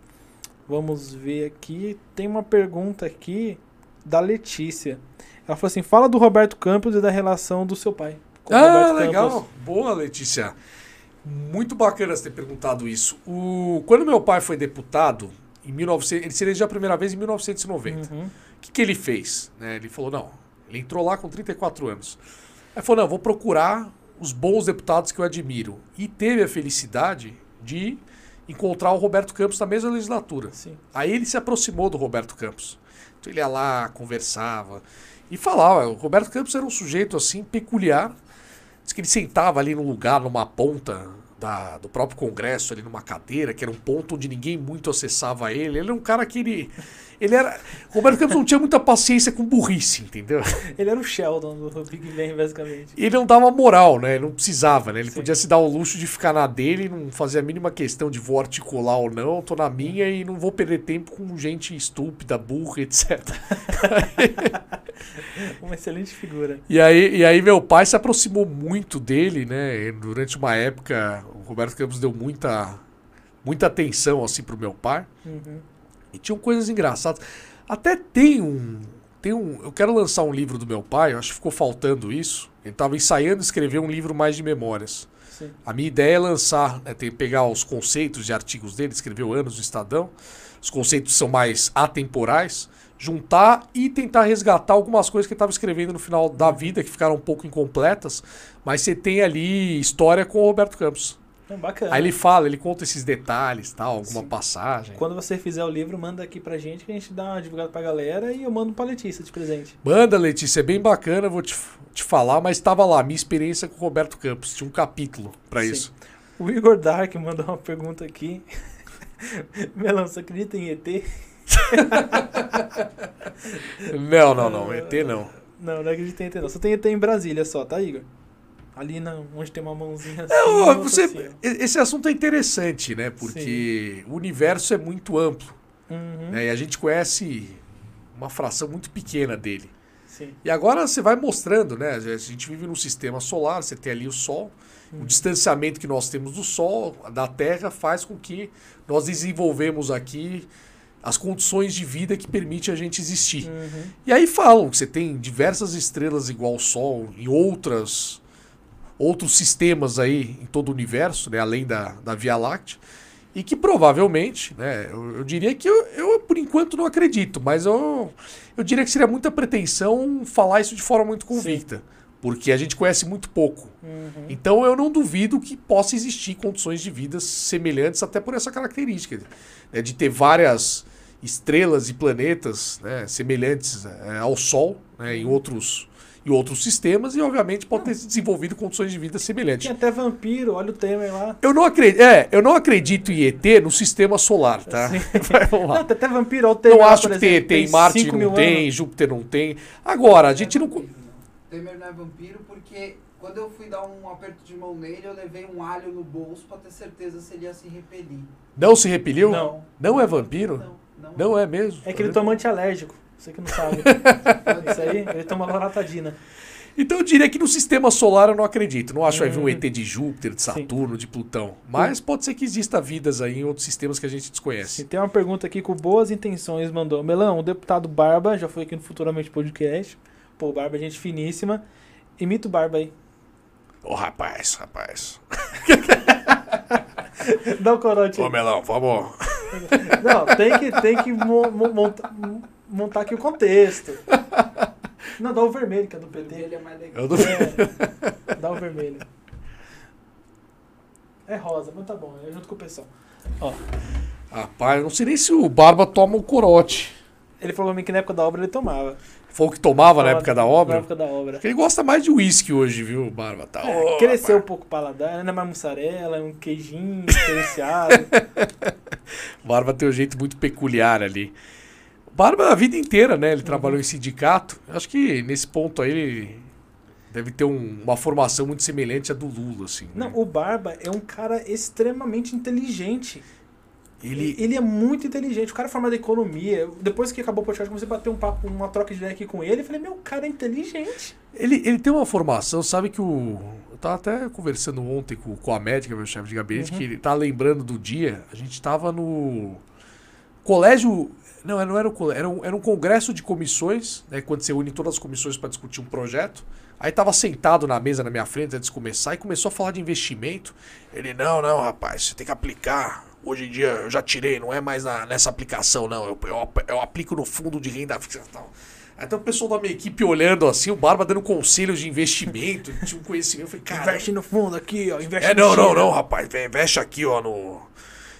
Vamos ver aqui. Tem uma pergunta aqui da Letícia. Ela falou assim: fala do Roberto Campos e da relação do seu pai. com Ah, legal. Boa, Letícia. Muito bacana você ter perguntado isso. O... Quando meu pai foi deputado, em 1900... ele se elegeu a primeira vez em 1990. Uhum. O que, que ele fez? Né, ele falou, não, ele entrou lá com 34 anos. Aí falou, não, vou procurar os bons deputados que eu admiro. E teve a felicidade de encontrar o Roberto Campos na mesma legislatura. Sim. Aí ele se aproximou do Roberto Campos. Ele ia lá, conversava e falava. O Roberto Campos era um sujeito assim peculiar. Diz que ele sentava ali num lugar, numa ponta da- do próprio Congresso, ali numa cadeira, que era um ponto onde ninguém muito acessava ele. Ele era um cara que ele. Ele era. Roberto Campos não tinha muita paciência com burrice, entendeu? Ele era o Sheldon do Big Bang, basicamente. E ele não dava moral, né? Ele não precisava, né? Ele Sim. podia se dar o luxo de ficar na dele, não fazer a mínima questão de vou articular ou não, tô na minha e não vou perder tempo com gente estúpida, burra, etc. Uma excelente figura. E aí, e aí meu pai se aproximou muito dele, né? E Durante uma época, o Roberto Campos deu muita, muita atenção assim pro meu pai. Uhum. E tinham coisas engraçadas. Até tem um. Tem um. Eu quero lançar um livro do meu pai, eu acho que ficou faltando isso. Ele estava ensaiando escrever um livro mais de memórias. Sim. A minha ideia é lançar, né, tem, pegar os conceitos de artigos dele, escreveu anos no Estadão. Os conceitos são mais atemporais, juntar e tentar resgatar algumas coisas que ele estava escrevendo no final da vida, que ficaram um pouco incompletas, mas você tem ali história com o Roberto Campos. É bacana. Aí ele fala, ele conta esses detalhes, tal, alguma Sim. passagem. Quando você fizer o livro, manda aqui pra gente que a gente dá uma divulgada pra galera e eu mando pra Letícia de presente. Manda, Letícia, é bem bacana, vou te, te falar, mas estava lá, minha experiência com o Roberto Campos, tinha um capítulo para isso. O Igor Dark mandou uma pergunta aqui. Melão, você acredita em ET? Não, não, não, ET não. Não, não acredito em ET não. Só tem ET em Brasília só, tá, Igor? Ali na, onde tem uma mãozinha assim. É, ó, outra você- assim, esse assunto é interessante, né? Porque o universo é muito amplo, Uhum, né? E a gente conhece uma fração muito pequena dele. Sim. E agora você vai mostrando, né? A gente vive num sistema solar, você tem ali o Sol. Uhum. O distanciamento que nós temos do Sol, da Terra, faz com que nós desenvolvemos aqui as condições de vida que permite a gente existir. Uhum. E aí falam que você tem diversas estrelas igual ao Sol em outras outros sistemas aí em todo o universo, né, além da, da Via Láctea, e que provavelmente, né, eu, eu diria que eu, eu, por enquanto não acredito, mas eu, eu diria que seria muita pretensão falar isso de forma muito convicta, porque a gente conhece muito pouco. Uhum. Então eu não duvido que possa existir condições de vida semelhantes até por essa característica né, de ter várias estrelas e planetas né, semelhantes é, ao Sol né, em outros em outros sistemas e obviamente pode ter se desenvolvido condições de vida semelhantes. Tem até vampiro, olha o Temer lá. Eu não acredito, é, eu não acredito em ET no sistema solar, tá? Vai, vamos lá. Não, tem até vampiro, olha o Temer Não lá, acho por que tem exemplo, ET em Marte, não tem, anos. Júpiter não tem. Agora, a gente não. Temer não é vampiro porque quando eu fui dar um aperto de mão nele, eu levei um alho no bolso pra ter certeza se ele ia se repelir. Não se repeliu? Não. Não é vampiro? Não, não. Não é mesmo? É que ele toma antialérgico. Você que não sabe. Isso aí, ele toma loratadina. Então eu diria que no sistema solar eu não acredito. Não acho que vai vir um Hum. ET de Júpiter, de Saturno, de Plutão. Mas pode ser que exista vidas aí em outros sistemas que a gente desconhece. tem uma pergunta aqui com boas intenções, mandou. Melão, o deputado Barba, já foi aqui no Futuramente Podcast. Pô, Barba é gente finíssima. Imita o Barba aí. Ô rapaz, rapaz. Dá o corote Ô aí. Melão, vamos. Não, tem que, tem que mo- mo- montar aqui o contexto. Não, dá o vermelho, que é do O PT. dele é mais legal. Eu não... É, dá o vermelho. É rosa, mas tá bom, é junto com o pessoal. Ó, Rapaz, eu não sei nem se o Barba toma o corote. ele falou pra mim que na época da obra ele tomava. Foi o que tomava na Tomava época da Na obra. época da obra. Porque ele gosta mais de uísque hoje, viu, Barba? Tá, É, cresceu um rapaz. pouco o paladar, não é mais mussarela, é um queijinho diferenciado. Barba tem um jeito muito peculiar ali. Barba a vida inteira, né? Uhum. Ele trabalhou em sindicato. Acho que nesse ponto aí ele deve ter um- uma formação muito semelhante à do Lula, assim. né? Não, o Barba é um cara extremamente inteligente. Ele, Ele é muito inteligente. O cara é formado em economia. Depois que acabou o podcast, comecei a bater um papo, uma troca de ideia aqui com ele. Eu falei, meu, cara é inteligente. Ele, ele tem uma formação, sabe que o. Eu tava até conversando ontem com, com a médica, meu chefe de gabinete, Uhum. que ele tá lembrando do dia. A gente tava no colégio. Não, não era o era um, era um congresso de comissões, né? Quando você une todas as comissões para discutir um projeto. Aí tava sentado na mesa na minha frente antes de começar e começou a falar de investimento. Ele, não, não, rapaz, você tem que aplicar. Hoje em dia eu já tirei, não é mais na- nessa aplicação, não. Eu, eu, eu aplico no fundo de renda fixa e tal. Então o pessoal da minha equipe olhando assim, o Barba dando conselhos de investimento, tinha um conhecimento. Eu falei, cara. Investe no fundo aqui, ó. Investe É, não, não, não, rapaz. Investe aqui, ó, no.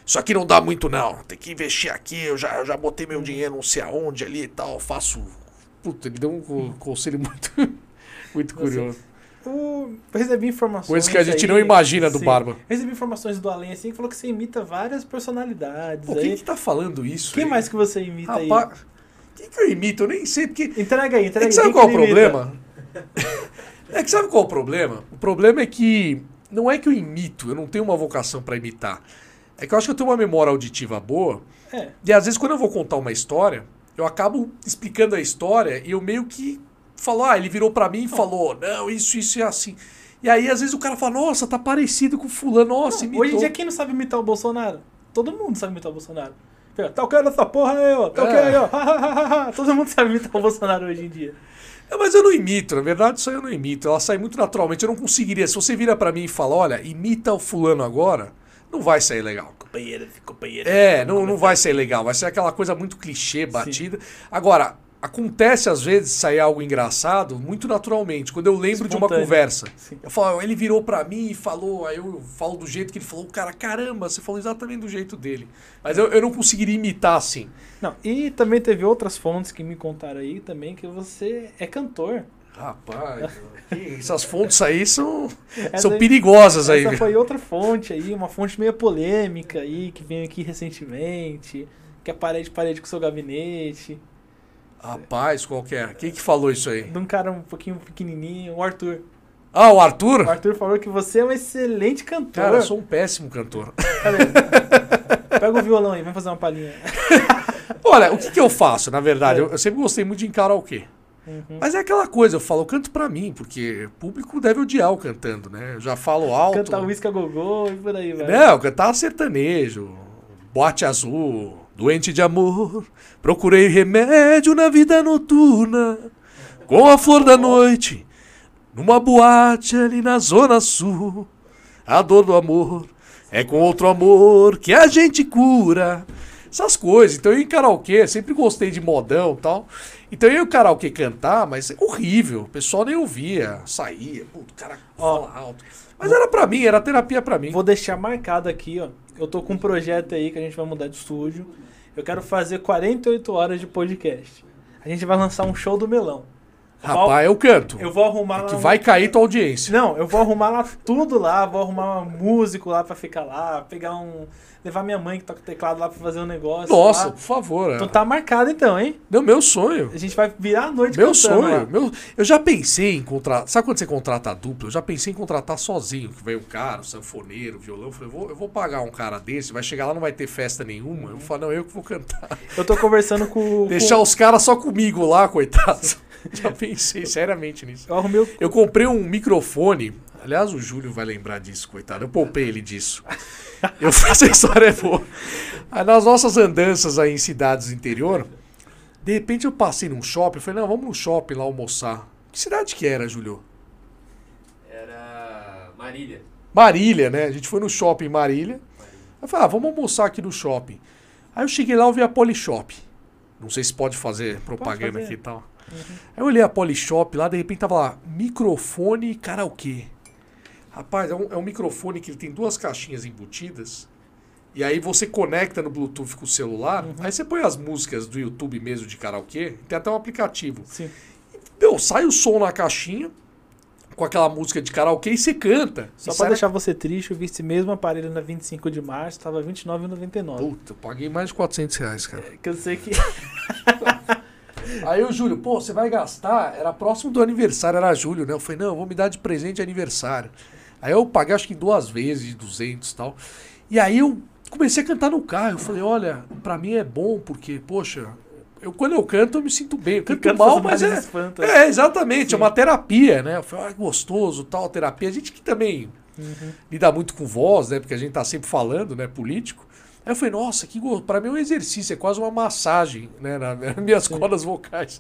Isso aqui não dá muito, não. Tem que investir aqui. Eu já, eu já botei meu dinheiro não sei aonde ali e tal. Faço. Puta, ele deu um co- conselho muito, muito Você- curioso. Eu recebi informações. Coisa que a gente aí- não imagina do Sim. Barba. Eu recebi informações do Além assim que falou que você imita várias personalidades. Pô, aí. quem que tá falando isso? Quem aí? mais que você imita aí? Rapaz, quem que eu imito? Eu nem sei, porque. Entrega aí, É entrega que aí. sabe qual é que o problema? É que sabe qual é o problema? O problema é que não é que eu imito, eu não tenho uma vocação pra imitar. É que eu acho que eu tenho uma memória auditiva boa. É. E às vezes quando eu vou contar uma história, eu acabo explicando a história e eu meio que falo, ah, ele virou pra mim e falou, não, isso, isso é assim. E aí às vezes o cara fala, nossa, tá parecido com fulano, nossa, Não, imitou. hoje em dia, quem não sabe imitar o Bolsonaro? Todo mundo sabe imitar o Bolsonaro. Tá ok nessa porra aí, ó. Tá ok É. aí, ó. Todo mundo sabe imitar o Bolsonaro hoje em dia. É, mas eu não imito, na verdade isso aí eu não imito, ela sai muito naturalmente, eu não conseguiria. Se você vira pra mim e fala, olha, imita o fulano agora, não vai sair legal. Companheiro, companheiro. É, não, não vai ser legal, vai ser aquela coisa muito clichê, batida. Agora, acontece às vezes sair algo engraçado muito naturalmente, quando eu lembro de uma Espontâneo. conversa. Sim. Eu falo, ele virou pra mim e falou, aí eu falo do jeito que ele falou, cara, caramba, você falou exatamente do jeito dele. Mas eu, eu não conseguiria imitar assim. Não, e também teve outras fontes que me contaram aí também que você é cantor. Rapaz, essas fontes aí são, Essa são perigosas aí. Essa foi outra fonte aí, uma fonte meio polêmica aí, que veio aqui recentemente, que é parede parede com o seu gabinete, Rapaz, qual que é? Quem que falou isso aí? de um cara um pouquinho pequenininho, o Arthur. Ah, o Arthur? O Arthur falou que você é um excelente cantor. Cara, eu sou um péssimo cantor. Pega o violão aí, vamos fazer uma palhinha. Olha, o que, que eu faço, na verdade? Eu, eu sempre gostei muito de karaokê. Uhum. Mas é aquela coisa, eu falo, eu canto pra mim, porque o público deve odiar o cantando, né? Eu já falo alto. Cantar Whisky a Gogô e por aí, vai. Não, cantar sertanejo, boate azul, doente de amor. Procurei remédio na vida noturna, com a flor da noite, numa boate ali na zona sul. A dor do amor é com outro amor que a gente cura. Essas coisas. Então eu em karaokê, sempre gostei de modão e tal. Então eu ia em karaokê cantar, mas é horrível. O pessoal nem ouvia, saía. Puto, o cara Ó. fala alto. Mas era pra mim, era terapia pra mim. Vou deixar marcado aqui, ó. Eu tô com um projeto aí que a gente vai mudar de estúdio. Eu quero fazer 48 horas de podcast. A gente vai lançar um show do melão. Rapaz, eu canto. Eu vou arrumar É que vai cair tua audiência. Não, eu vou arrumar lá tudo lá, vou arrumar um músico lá pra ficar lá, pegar um. Levar minha mãe que toca teclado lá pra fazer um negócio. Nossa, lá. por favor. Então é. tá marcado então, hein? Não, meu sonho. A gente vai virar a noite Meu sonho. lá. Meu... Eu já pensei em contratar. Sabe quando você contrata a dupla? Eu já pensei em contratar sozinho. Que veio um cara, um sanfoneiro, violão. Eu falei, eu vou, eu vou pagar um cara desse, vai chegar lá, não vai ter festa nenhuma. Eu falar, não, eu que vou cantar. Eu tô conversando com. Deixar com... os caras só comigo lá, coitados. já pensei seriamente nisso. Eu arrumei o. Eu comprei um microfone. Aliás, o Júlio vai lembrar disso, coitado. Eu poupei ele disso. Eu faço a história é boa. Aí, nas nossas andanças aí em cidades do interior, de repente eu passei num shopping. Eu falei, não, vamos no shopping lá almoçar. Que cidade que era, Júlio? Era Marília. Marília, né? A gente foi no shopping em Marília. Eu falei, ah, vamos almoçar aqui no shopping. Aí eu cheguei lá e vi a Polishop. Não sei se pode fazer propaganda fazer. aqui e tal. Aí eu olhei a Polishop lá, de repente tava lá, microfone karaokê. Rapaz, é um, é um microfone que ele tem duas caixinhas embutidas. E aí você conecta no Bluetooth com o celular. Aí você põe as músicas do YouTube mesmo de karaokê. Tem até um aplicativo. Sim. Meu, sai o som na caixinha com aquela música de karaokê e você canta. Só E pra sai na deixar você triste, eu vi esse mesmo aparelho na 25 de março, tava R$29,99. Puta, eu paguei mais de 400 reais, cara. Que eu sei que. Aí o Júlio, pô, você vai gastar? Era próximo do aniversário, era Júlio, né? Eu falei, não, eu vou me dar de presente de aniversário. Aí eu paguei acho que duas vezes, de 200 e tal. E aí eu comecei a cantar no carro. Eu falei, olha, pra mim é bom porque, poxa, eu, quando eu canto, eu me sinto bem. Eu canto canta mal, mas é, é, exatamente, Sim. é uma terapia, né? Eu falei, ah, gostoso, tal, terapia. A gente que também Uhum. lida muito com voz, né? Porque a gente tá sempre falando, né? Político. Aí eu falei, nossa, que para mim é um exercício, é quase uma massagem, né? na- Nas minhas Sim. cordas vocais.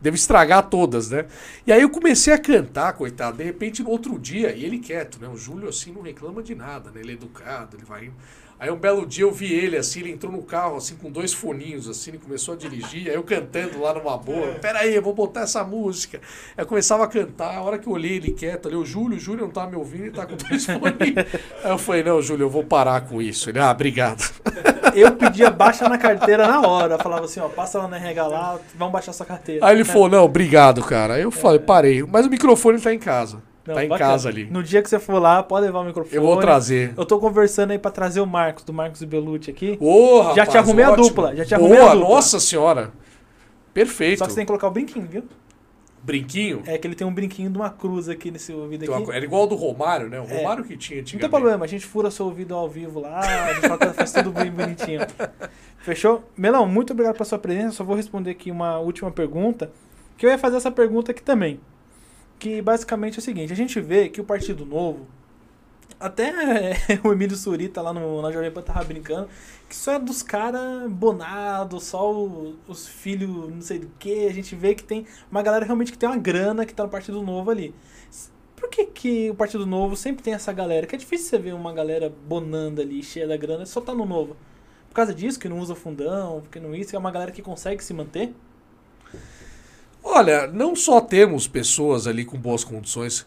Devo estragar todas, né? E aí eu comecei a cantar, coitado. De repente, no outro dia, e ele quieto, né? O Júlio, assim, não reclama de nada, né? Ele é educado, ele vai indo. Aí um belo dia eu vi ele, assim, ele entrou no carro, assim, com dois foninhos, assim, ele começou a dirigir, aí eu cantando lá numa boa. Peraí, eu vou botar essa música. Aí eu começava a cantar, a hora que eu olhei ele quieto ali, o Júlio, o Júlio não tá me ouvindo, ele tá com dois foninhos. Aí eu falei, não, Júlio, eu vou parar com isso. Ele, ah, obrigado. Eu pedia baixa na carteira na hora. Eu falava assim, ó, passa lá na RH lá, vamos baixar sua carteira. Aí ele falou, não, obrigado, cara. Aí eu falei, parei. Mas o microfone tá em casa. Não, tá em bacana. casa ali. No dia que você for lá, pode levar o microfone. Eu vou trazer. Eu tô conversando aí pra trazer o Marcos, do Marcos Belucci aqui. Ô, Já rapaz, te arrumei a ótimo. dupla, já te Boa, arrumei a dupla. nossa senhora. Perfeito. Só que você tem que colocar o brinquinho, viu? Brinquinho. É que ele tem um brinquinho de uma cruz aqui nesse ouvido aqui. Era igual ao do Romário, né? O É. Romário que tinha Não tem problema, a gente fura seu ouvido ao vivo lá, a gente faz tudo bem bonitinho. Fechou? Melão, muito obrigado pela sua presença. Só vou responder aqui uma última pergunta. Que eu ia fazer essa pergunta aqui também. Que basicamente é o seguinte: a gente vê que o Partido Novo, até o Emílio Surita lá no, na Jovem Pan tava brincando, que só é dos caras bonados, só o- os filhos não sei do que. A gente vê que tem uma galera realmente que tem uma grana que tá no Partido Novo ali. Por que, que o Partido Novo sempre tem essa galera? Que é difícil você ver uma galera bonanda ali, cheia da grana, só tá no Novo. Por causa disso, que não usa fundão, porque não isso, é uma galera que consegue se manter? Olha, não só temos pessoas ali com boas condições.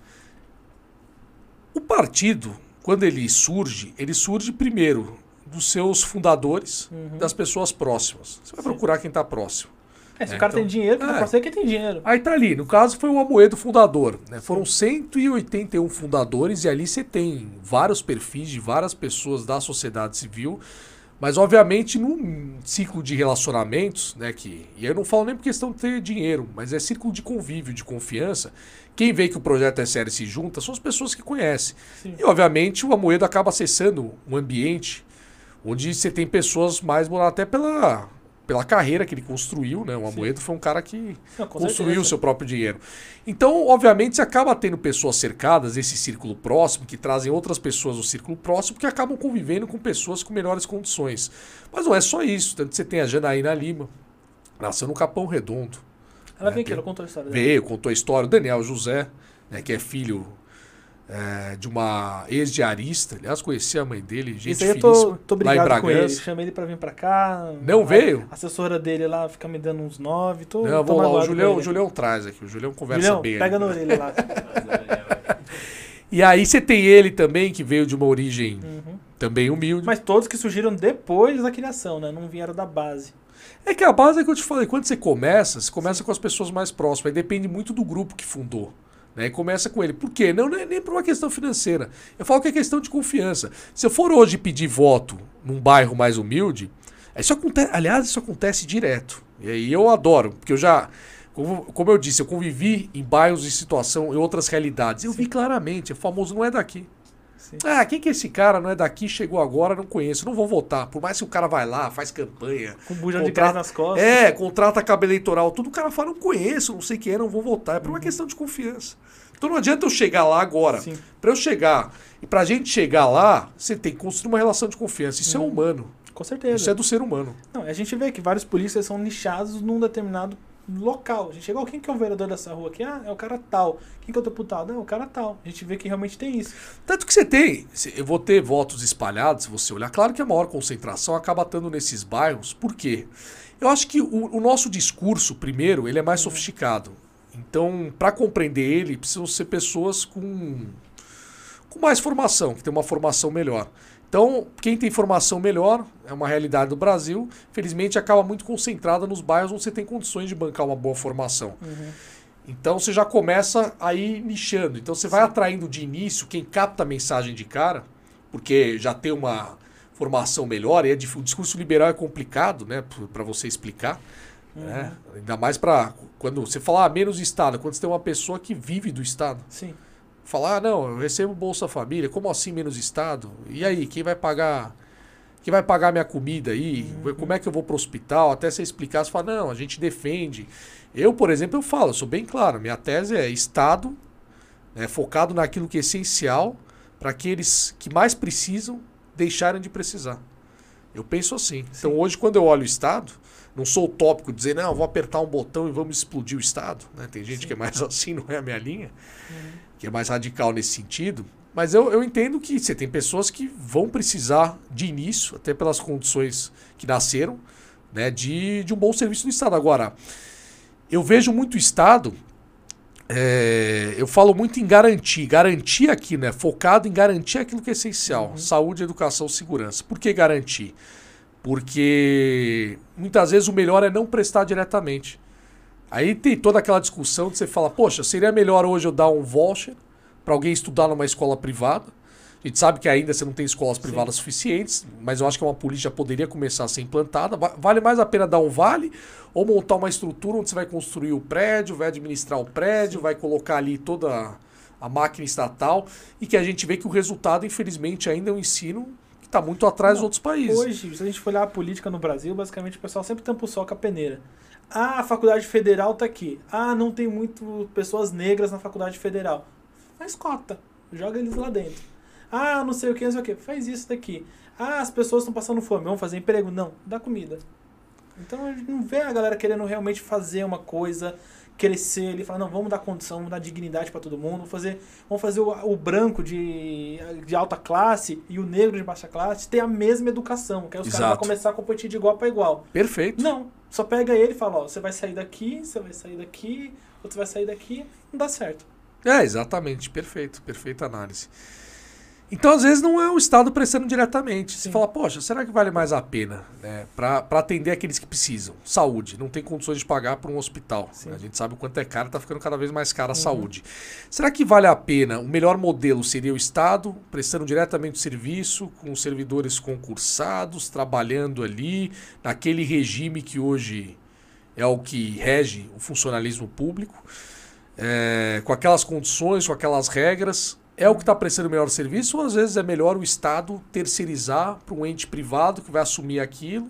O partido, quando ele surge, ele surge primeiro dos seus fundadores, Uhum. das pessoas próximas. Você vai Sim. procurar quem está próximo. É, se É, o cara então- tem dinheiro, que é. não pode ser que tem dinheiro. Aí tá ali, no caso foi o Amoedo fundador. Né? Foram 181 fundadores e ali você tem vários perfis de várias pessoas da sociedade civil. Mas obviamente num ciclo de relacionamentos, né? Que, e eu não falo nem por questão de ter dinheiro, mas é círculo de convívio, de confiança. Quem vê que o projeto é sério e se junta são as pessoas que conhecem. Sim. E obviamente o Amoedo acaba acessando um ambiente onde você tem pessoas mais até pela, pela carreira que ele construiu, né? O Amoedo foi um cara que Não, construiu o seu próprio dinheiro. Então, obviamente, você acaba tendo pessoas cercadas, esse círculo próximo, que trazem outras pessoas do círculo próximo, que acabam convivendo com pessoas com melhores condições. Mas não é só isso. Tanto que você tem a Janaína Lima, nasceu no Capão Redondo. Ela É, veio aqui, ela contou a história dela. Veio, contou a história. O Daniel José, né, que é filho é, de uma ex-diarista. Aliás, conheci a mãe dele, gente Isso aí eu tô, tô lá em brigado com ele. Chamei ele pra vir pra cá. Não a- veio? A assessora dele lá fica me dando uns nove. Tô, Não, vou lá, o Julião, o Julião traz aqui. O Julião conversa Julião, bem. pega ali. na orelha lá. E aí você tem ele também, que veio de uma origem Uhum. Também humilde. Mas todos que surgiram depois da criação, né? Não vieram da base. É que a base é que eu te falei, quando você começa, você começa com as pessoas mais próximas, aí depende muito do grupo que fundou. Né? E começa com ele. Por quê? Não, não é nem por uma questão financeira. Eu falo que é questão de confiança. Se eu for hoje pedir voto num bairro mais humilde, isso acontece, aliás, isso acontece direto. E aí eu adoro, porque eu já, como, como eu disse, eu convivi em bairros de situação, em outras realidades. Eu vi claramente, o famoso não é daqui. Sim. Ah, quem que é esse cara? Não é daqui, chegou agora, não conheço, não vou votar. Por mais que o cara vai lá, faz campanha, Com bujão de Contrata- gás nas costas. é, contrata cabo eleitoral, tudo o cara fala, não conheço, não sei quem é, não vou votar. É por uma questão de confiança. Então não adianta eu chegar lá agora. Pra eu chegar, e pra gente chegar lá, você tem que construir uma relação de confiança. Isso é humano. Com certeza. Isso é do ser humano. Não, a gente vê que vários polícias são nichados num determinado local. A gente chegou, quem que é o vereador dessa rua aqui? Ah, é o cara tal. Quem que é o deputado? É o cara tal. A gente vê que realmente tem isso. Tanto que você tem, eu vou ter votos espalhados, se você olhar. Claro que a maior concentração acaba estando nesses bairros. Por quê? Eu acho que o, o nosso discurso, primeiro, ele é mais sofisticado. Então, para compreender ele, precisam ser pessoas com, com mais formação, que tem uma formação melhor. Então, quem tem formação melhor, é uma realidade do Brasil, felizmente acaba muito concentrada nos bairros onde você tem condições de bancar uma boa formação. Então você já começa aí nichando. Então você vai atraindo de início quem capta a mensagem de cara, porque já tem uma formação melhor, e é dif- o discurso liberal é complicado, né, para você explicar. né? Ainda mais para quando você falar ah, menos Estado, quando você tem uma pessoa que vive do Estado. Sim. Falar, ah, não, eu recebo Bolsa Família, como assim menos Estado? E aí, quem vai pagar que vai pagar minha comida aí? Como é que eu vou pro hospital? Até você explicar, você fala, não, a gente defende. Eu, por exemplo, eu falo, eu sou bem claro, minha tese é Estado né, focado naquilo que é essencial para aqueles que mais precisam deixarem de precisar. Eu penso assim. Então hoje, quando eu olho o Estado, não sou utópico dizer, não, eu vou apertar um botão e vamos explodir o Estado. né? Tem gente Sim. que é mais assim, não é a minha linha, que é mais radical nesse sentido. Mas eu, eu entendo que você tem pessoas que vão precisar de início, até pelas condições que nasceram, né, de, de um bom serviço do Estado. Agora, eu vejo muito o Estado, é, eu falo muito em garantir, garantir aqui, né, focado em garantir aquilo que é essencial, saúde, educação, segurança. Por que garantir? Porque muitas vezes o melhor é não prestar diretamente. Aí tem toda aquela discussão de você falar, poxa, seria melhor hoje eu dar um voucher para alguém estudar numa escola privada. A gente sabe que ainda você não tem escolas privadas suficientes, mas eu acho que uma política poderia começar a ser implantada. Va- Vale mais a pena dar um vale ou montar uma estrutura onde você vai construir o prédio, vai administrar o prédio, vai colocar ali toda a- máquina estatal e que a gente vê que o resultado, infelizmente, ainda é um ensino que está muito atrás dos Não, outros países. Hoje, se a gente for olhar a política no Brasil, basicamente o pessoal sempre tampa o sol com a peneira. Ah, a faculdade federal tá aqui. Ah, não tem muito pessoas negras na faculdade federal. Faz cota. Joga eles lá dentro. Ah, não sei o que, não sei o que. Faz isso daqui. Ah, as pessoas estão passando fome. Vamos fazer emprego? Não. Dá comida. Então a gente não vê a galera querendo realmente fazer uma coisa, crescer ali, falar, não, vamos dar condição, vamos dar dignidade para todo mundo, vamos fazer, vamos fazer o, o branco de, de alta classe e o negro de baixa classe ter a mesma educação, que aí os caras vão Exato. começar a competir de igual para igual. Perfeito. Não, só pega ele e fala, ó, você vai sair daqui, você vai sair daqui, outro vai sair daqui, não dá certo. É, exatamente. Perfeito. Perfeita análise. Então, às vezes, não é o Estado prestando diretamente. Você Sim. fala, poxa, será que vale mais a pena né, para atender aqueles que precisam? Saúde, não tem condições de pagar para um hospital. Sim. A gente sabe o quanto é caro, está ficando cada vez mais cara a Uhum. saúde. Será que vale a pena? O melhor modelo seria o Estado prestando diretamente o serviço, com os servidores concursados, trabalhando ali, naquele regime que hoje é o que rege o funcionalismo público, é, com aquelas condições, com aquelas regras, é o que está prestando o melhor serviço, ou às vezes é melhor o Estado terceirizar para um ente privado que vai assumir aquilo,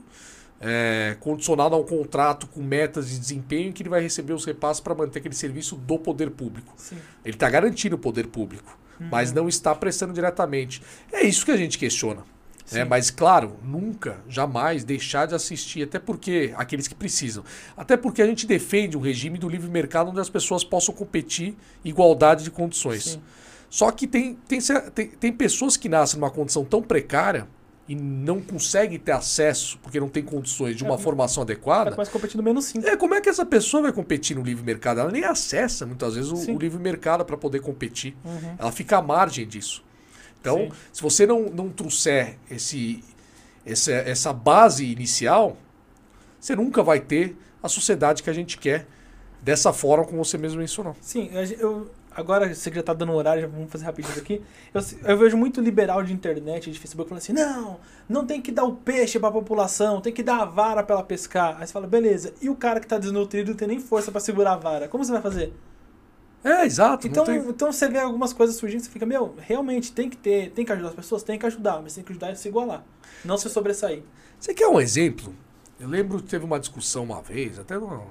é, condicionado a um contrato com metas de desempenho que ele vai receber os repasses para manter aquele serviço do poder público. Sim. Ele está garantindo o poder público, mas não está prestando diretamente. É isso que a gente questiona. Sim. Mas, claro, nunca, jamais deixar de assistir, até porque aqueles que precisam. Até porque a gente defende um regime do livre mercado onde as pessoas possam competir igualdade de condições. Sim. Só que tem, tem, tem, tem pessoas que nascem numa condição tão precária e não conseguem ter acesso, porque não tem condições de uma É, formação Ela adequada. começa competindo menos 5. É, como é que essa pessoa vai competir no livre mercado? Ela nem acessa muitas vezes o, o livre mercado para poder competir. Uhum. Ela fica à margem disso. Então, Sim. se você não, não trouxer esse, essa, essa base inicial, você nunca vai ter a sociedade que a gente quer dessa forma como você mesmo mencionou. Sim, eu, agora você já tá dando horário, já vamos fazer rapidinho aqui. Eu, eu vejo muito liberal de internet, de Facebook, falando assim: não, não tem que dar o peixe pra população, tem que dar a vara pra ela pescar. Aí você fala, beleza, e o cara que tá desnutrido não tem nem força pra segurar a vara? Como você vai fazer? É, exato. Então, tem... então você vê algumas coisas surgindo, você fica, meu, realmente tem que ter, tem que ajudar as pessoas, tem que ajudar, mas tem que ajudar a se igualar, não se sobressair. Você quer um exemplo? Eu lembro que teve uma discussão uma vez, até um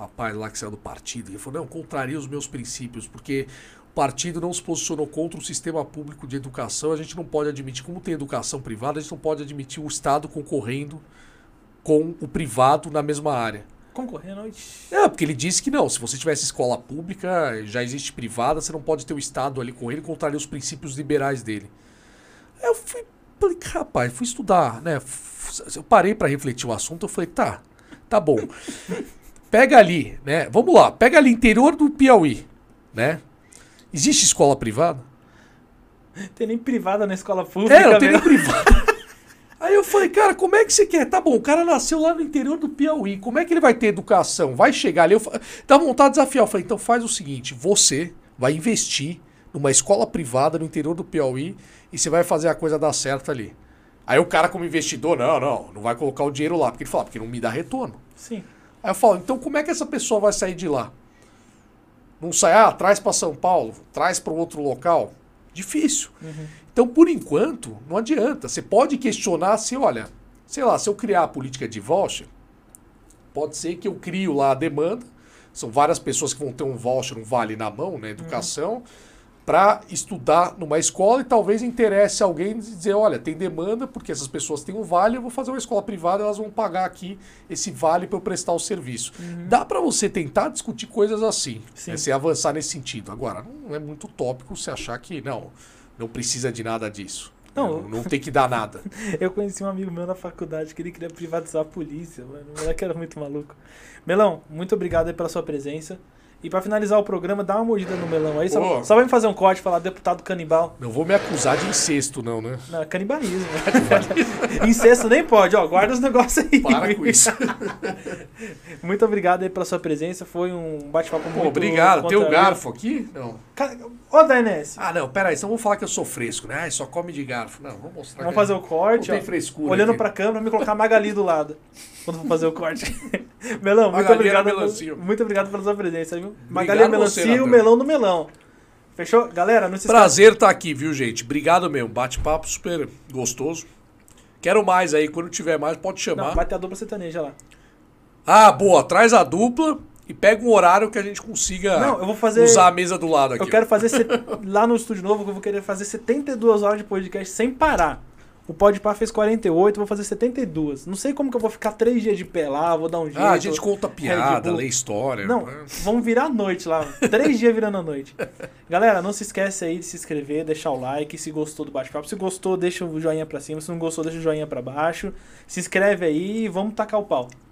rapaz lá que saiu do partido, ele falou, não, contraria os meus princípios, porque o partido não se posicionou contra o sistema público de educação, a gente não pode admitir, como tem educação privada, a gente não pode admitir o Estado concorrendo com o privado na mesma área. Concorrendo. É, porque ele disse que não, se você tivesse escola pública, já existe privada, você não pode ter o Estado ali com ele, contraria os princípios liberais dele. Eu fui, falei, rapaz, fui estudar, né? Eu parei para refletir o assunto, eu falei, tá, tá bom. Pega ali, né? Vamos lá, pega ali interior do Piauí, né? Existe escola privada? tem nem privada na escola pública. É, não tem nem privada. Aí eu falei, cara, como é que você quer? Tá bom, o cara nasceu lá no interior do Piauí. Como é que ele vai ter educação? Vai chegar ali. Eu fa- dá vontade de desafiar. Eu falei, então faz o seguinte: você vai investir numa escola privada no interior do Piauí e você vai fazer a coisa dar certo ali. Aí o cara, como investidor, não, não, não vai colocar o dinheiro lá. Porque ele fala, porque não me dá retorno. Sim. Aí eu falo, então como é que essa pessoa vai sair de lá? Não sai, ah, traz para São Paulo, traz para outro local. Difícil. Uhum. Então, por enquanto, não adianta. Você pode questionar se, olha, sei lá, se eu criar a política de voucher, pode ser que eu crio lá a demanda. São várias pessoas que vão ter um voucher, um vale na mão, né, educação, para estudar numa escola e talvez interesse alguém dizer, olha, tem demanda porque essas pessoas têm um vale, eu vou fazer uma escola privada, elas vão pagar aqui esse vale para eu prestar o serviço. Dá para você tentar discutir coisas assim, Sim. né, você avançar nesse sentido. Agora, não é muito utópico você achar que não, não precisa de nada disso. Não. Não, não tem que dar nada. Eu conheci um amigo meu na faculdade que ele queria privatizar a polícia, mano. O moleque era muito maluco. Melão, muito obrigado pela sua presença. E pra finalizar o programa, dá uma mordida no melão aí. Só, só vai me fazer um corte e falar deputado canibal. Não vou me acusar de incesto, não, né? Não, é canibalismo. Incesto nem pode, ó. Guarda os negócios aí. Para com isso. Muito obrigado aí pela sua presença. Foi um bate-papo muito obrigado. Tem o garfo aqui? Não. Ô, Dainese, Ah, não, peraí, então vamos falar que eu sou fresco, né? Ai, só come de garfo. Não, vamos mostrar. vamos fazer o corte, Não ó. tem frescura. Olhando aqui. pra câmera, me colocar a Magali do lado. Quando for fazer o corte. Melão, muito Magali obrigado, era pela, melancia. muito obrigado pela sua presença, viu? Magali é Obrigado melancia e o melão do melão. Fechou? Galera, não se esqueça. Prazer estar aqui, viu, gente? Obrigado mesmo. Bate-papo super gostoso. Quero mais aí. Quando tiver mais, pode chamar. Não, vai ter a dupla sertaneja lá. Ah, boa. Traz a dupla e pega um horário que a gente consiga Não, eu vou fazer. usar a mesa do lado aqui. Eu quero fazer lá no estúdio novo, que eu vou querer fazer 72 horas de podcast sem parar. O Podpah fez 48, eu vou fazer 72. Não sei como que eu vou ficar três dias de pé lá, vou dar um jeito. Ah, a gente conta piada, lê história. Não, né? vamos virar a noite lá. Três dias virando a noite. Galera, não se esquece aí de se inscrever, deixar o like, se gostou do bate-papo. Se gostou, deixa o joinha pra cima. Se não gostou, deixa o joinha pra baixo. Se inscreve aí e vamos tacar o pau.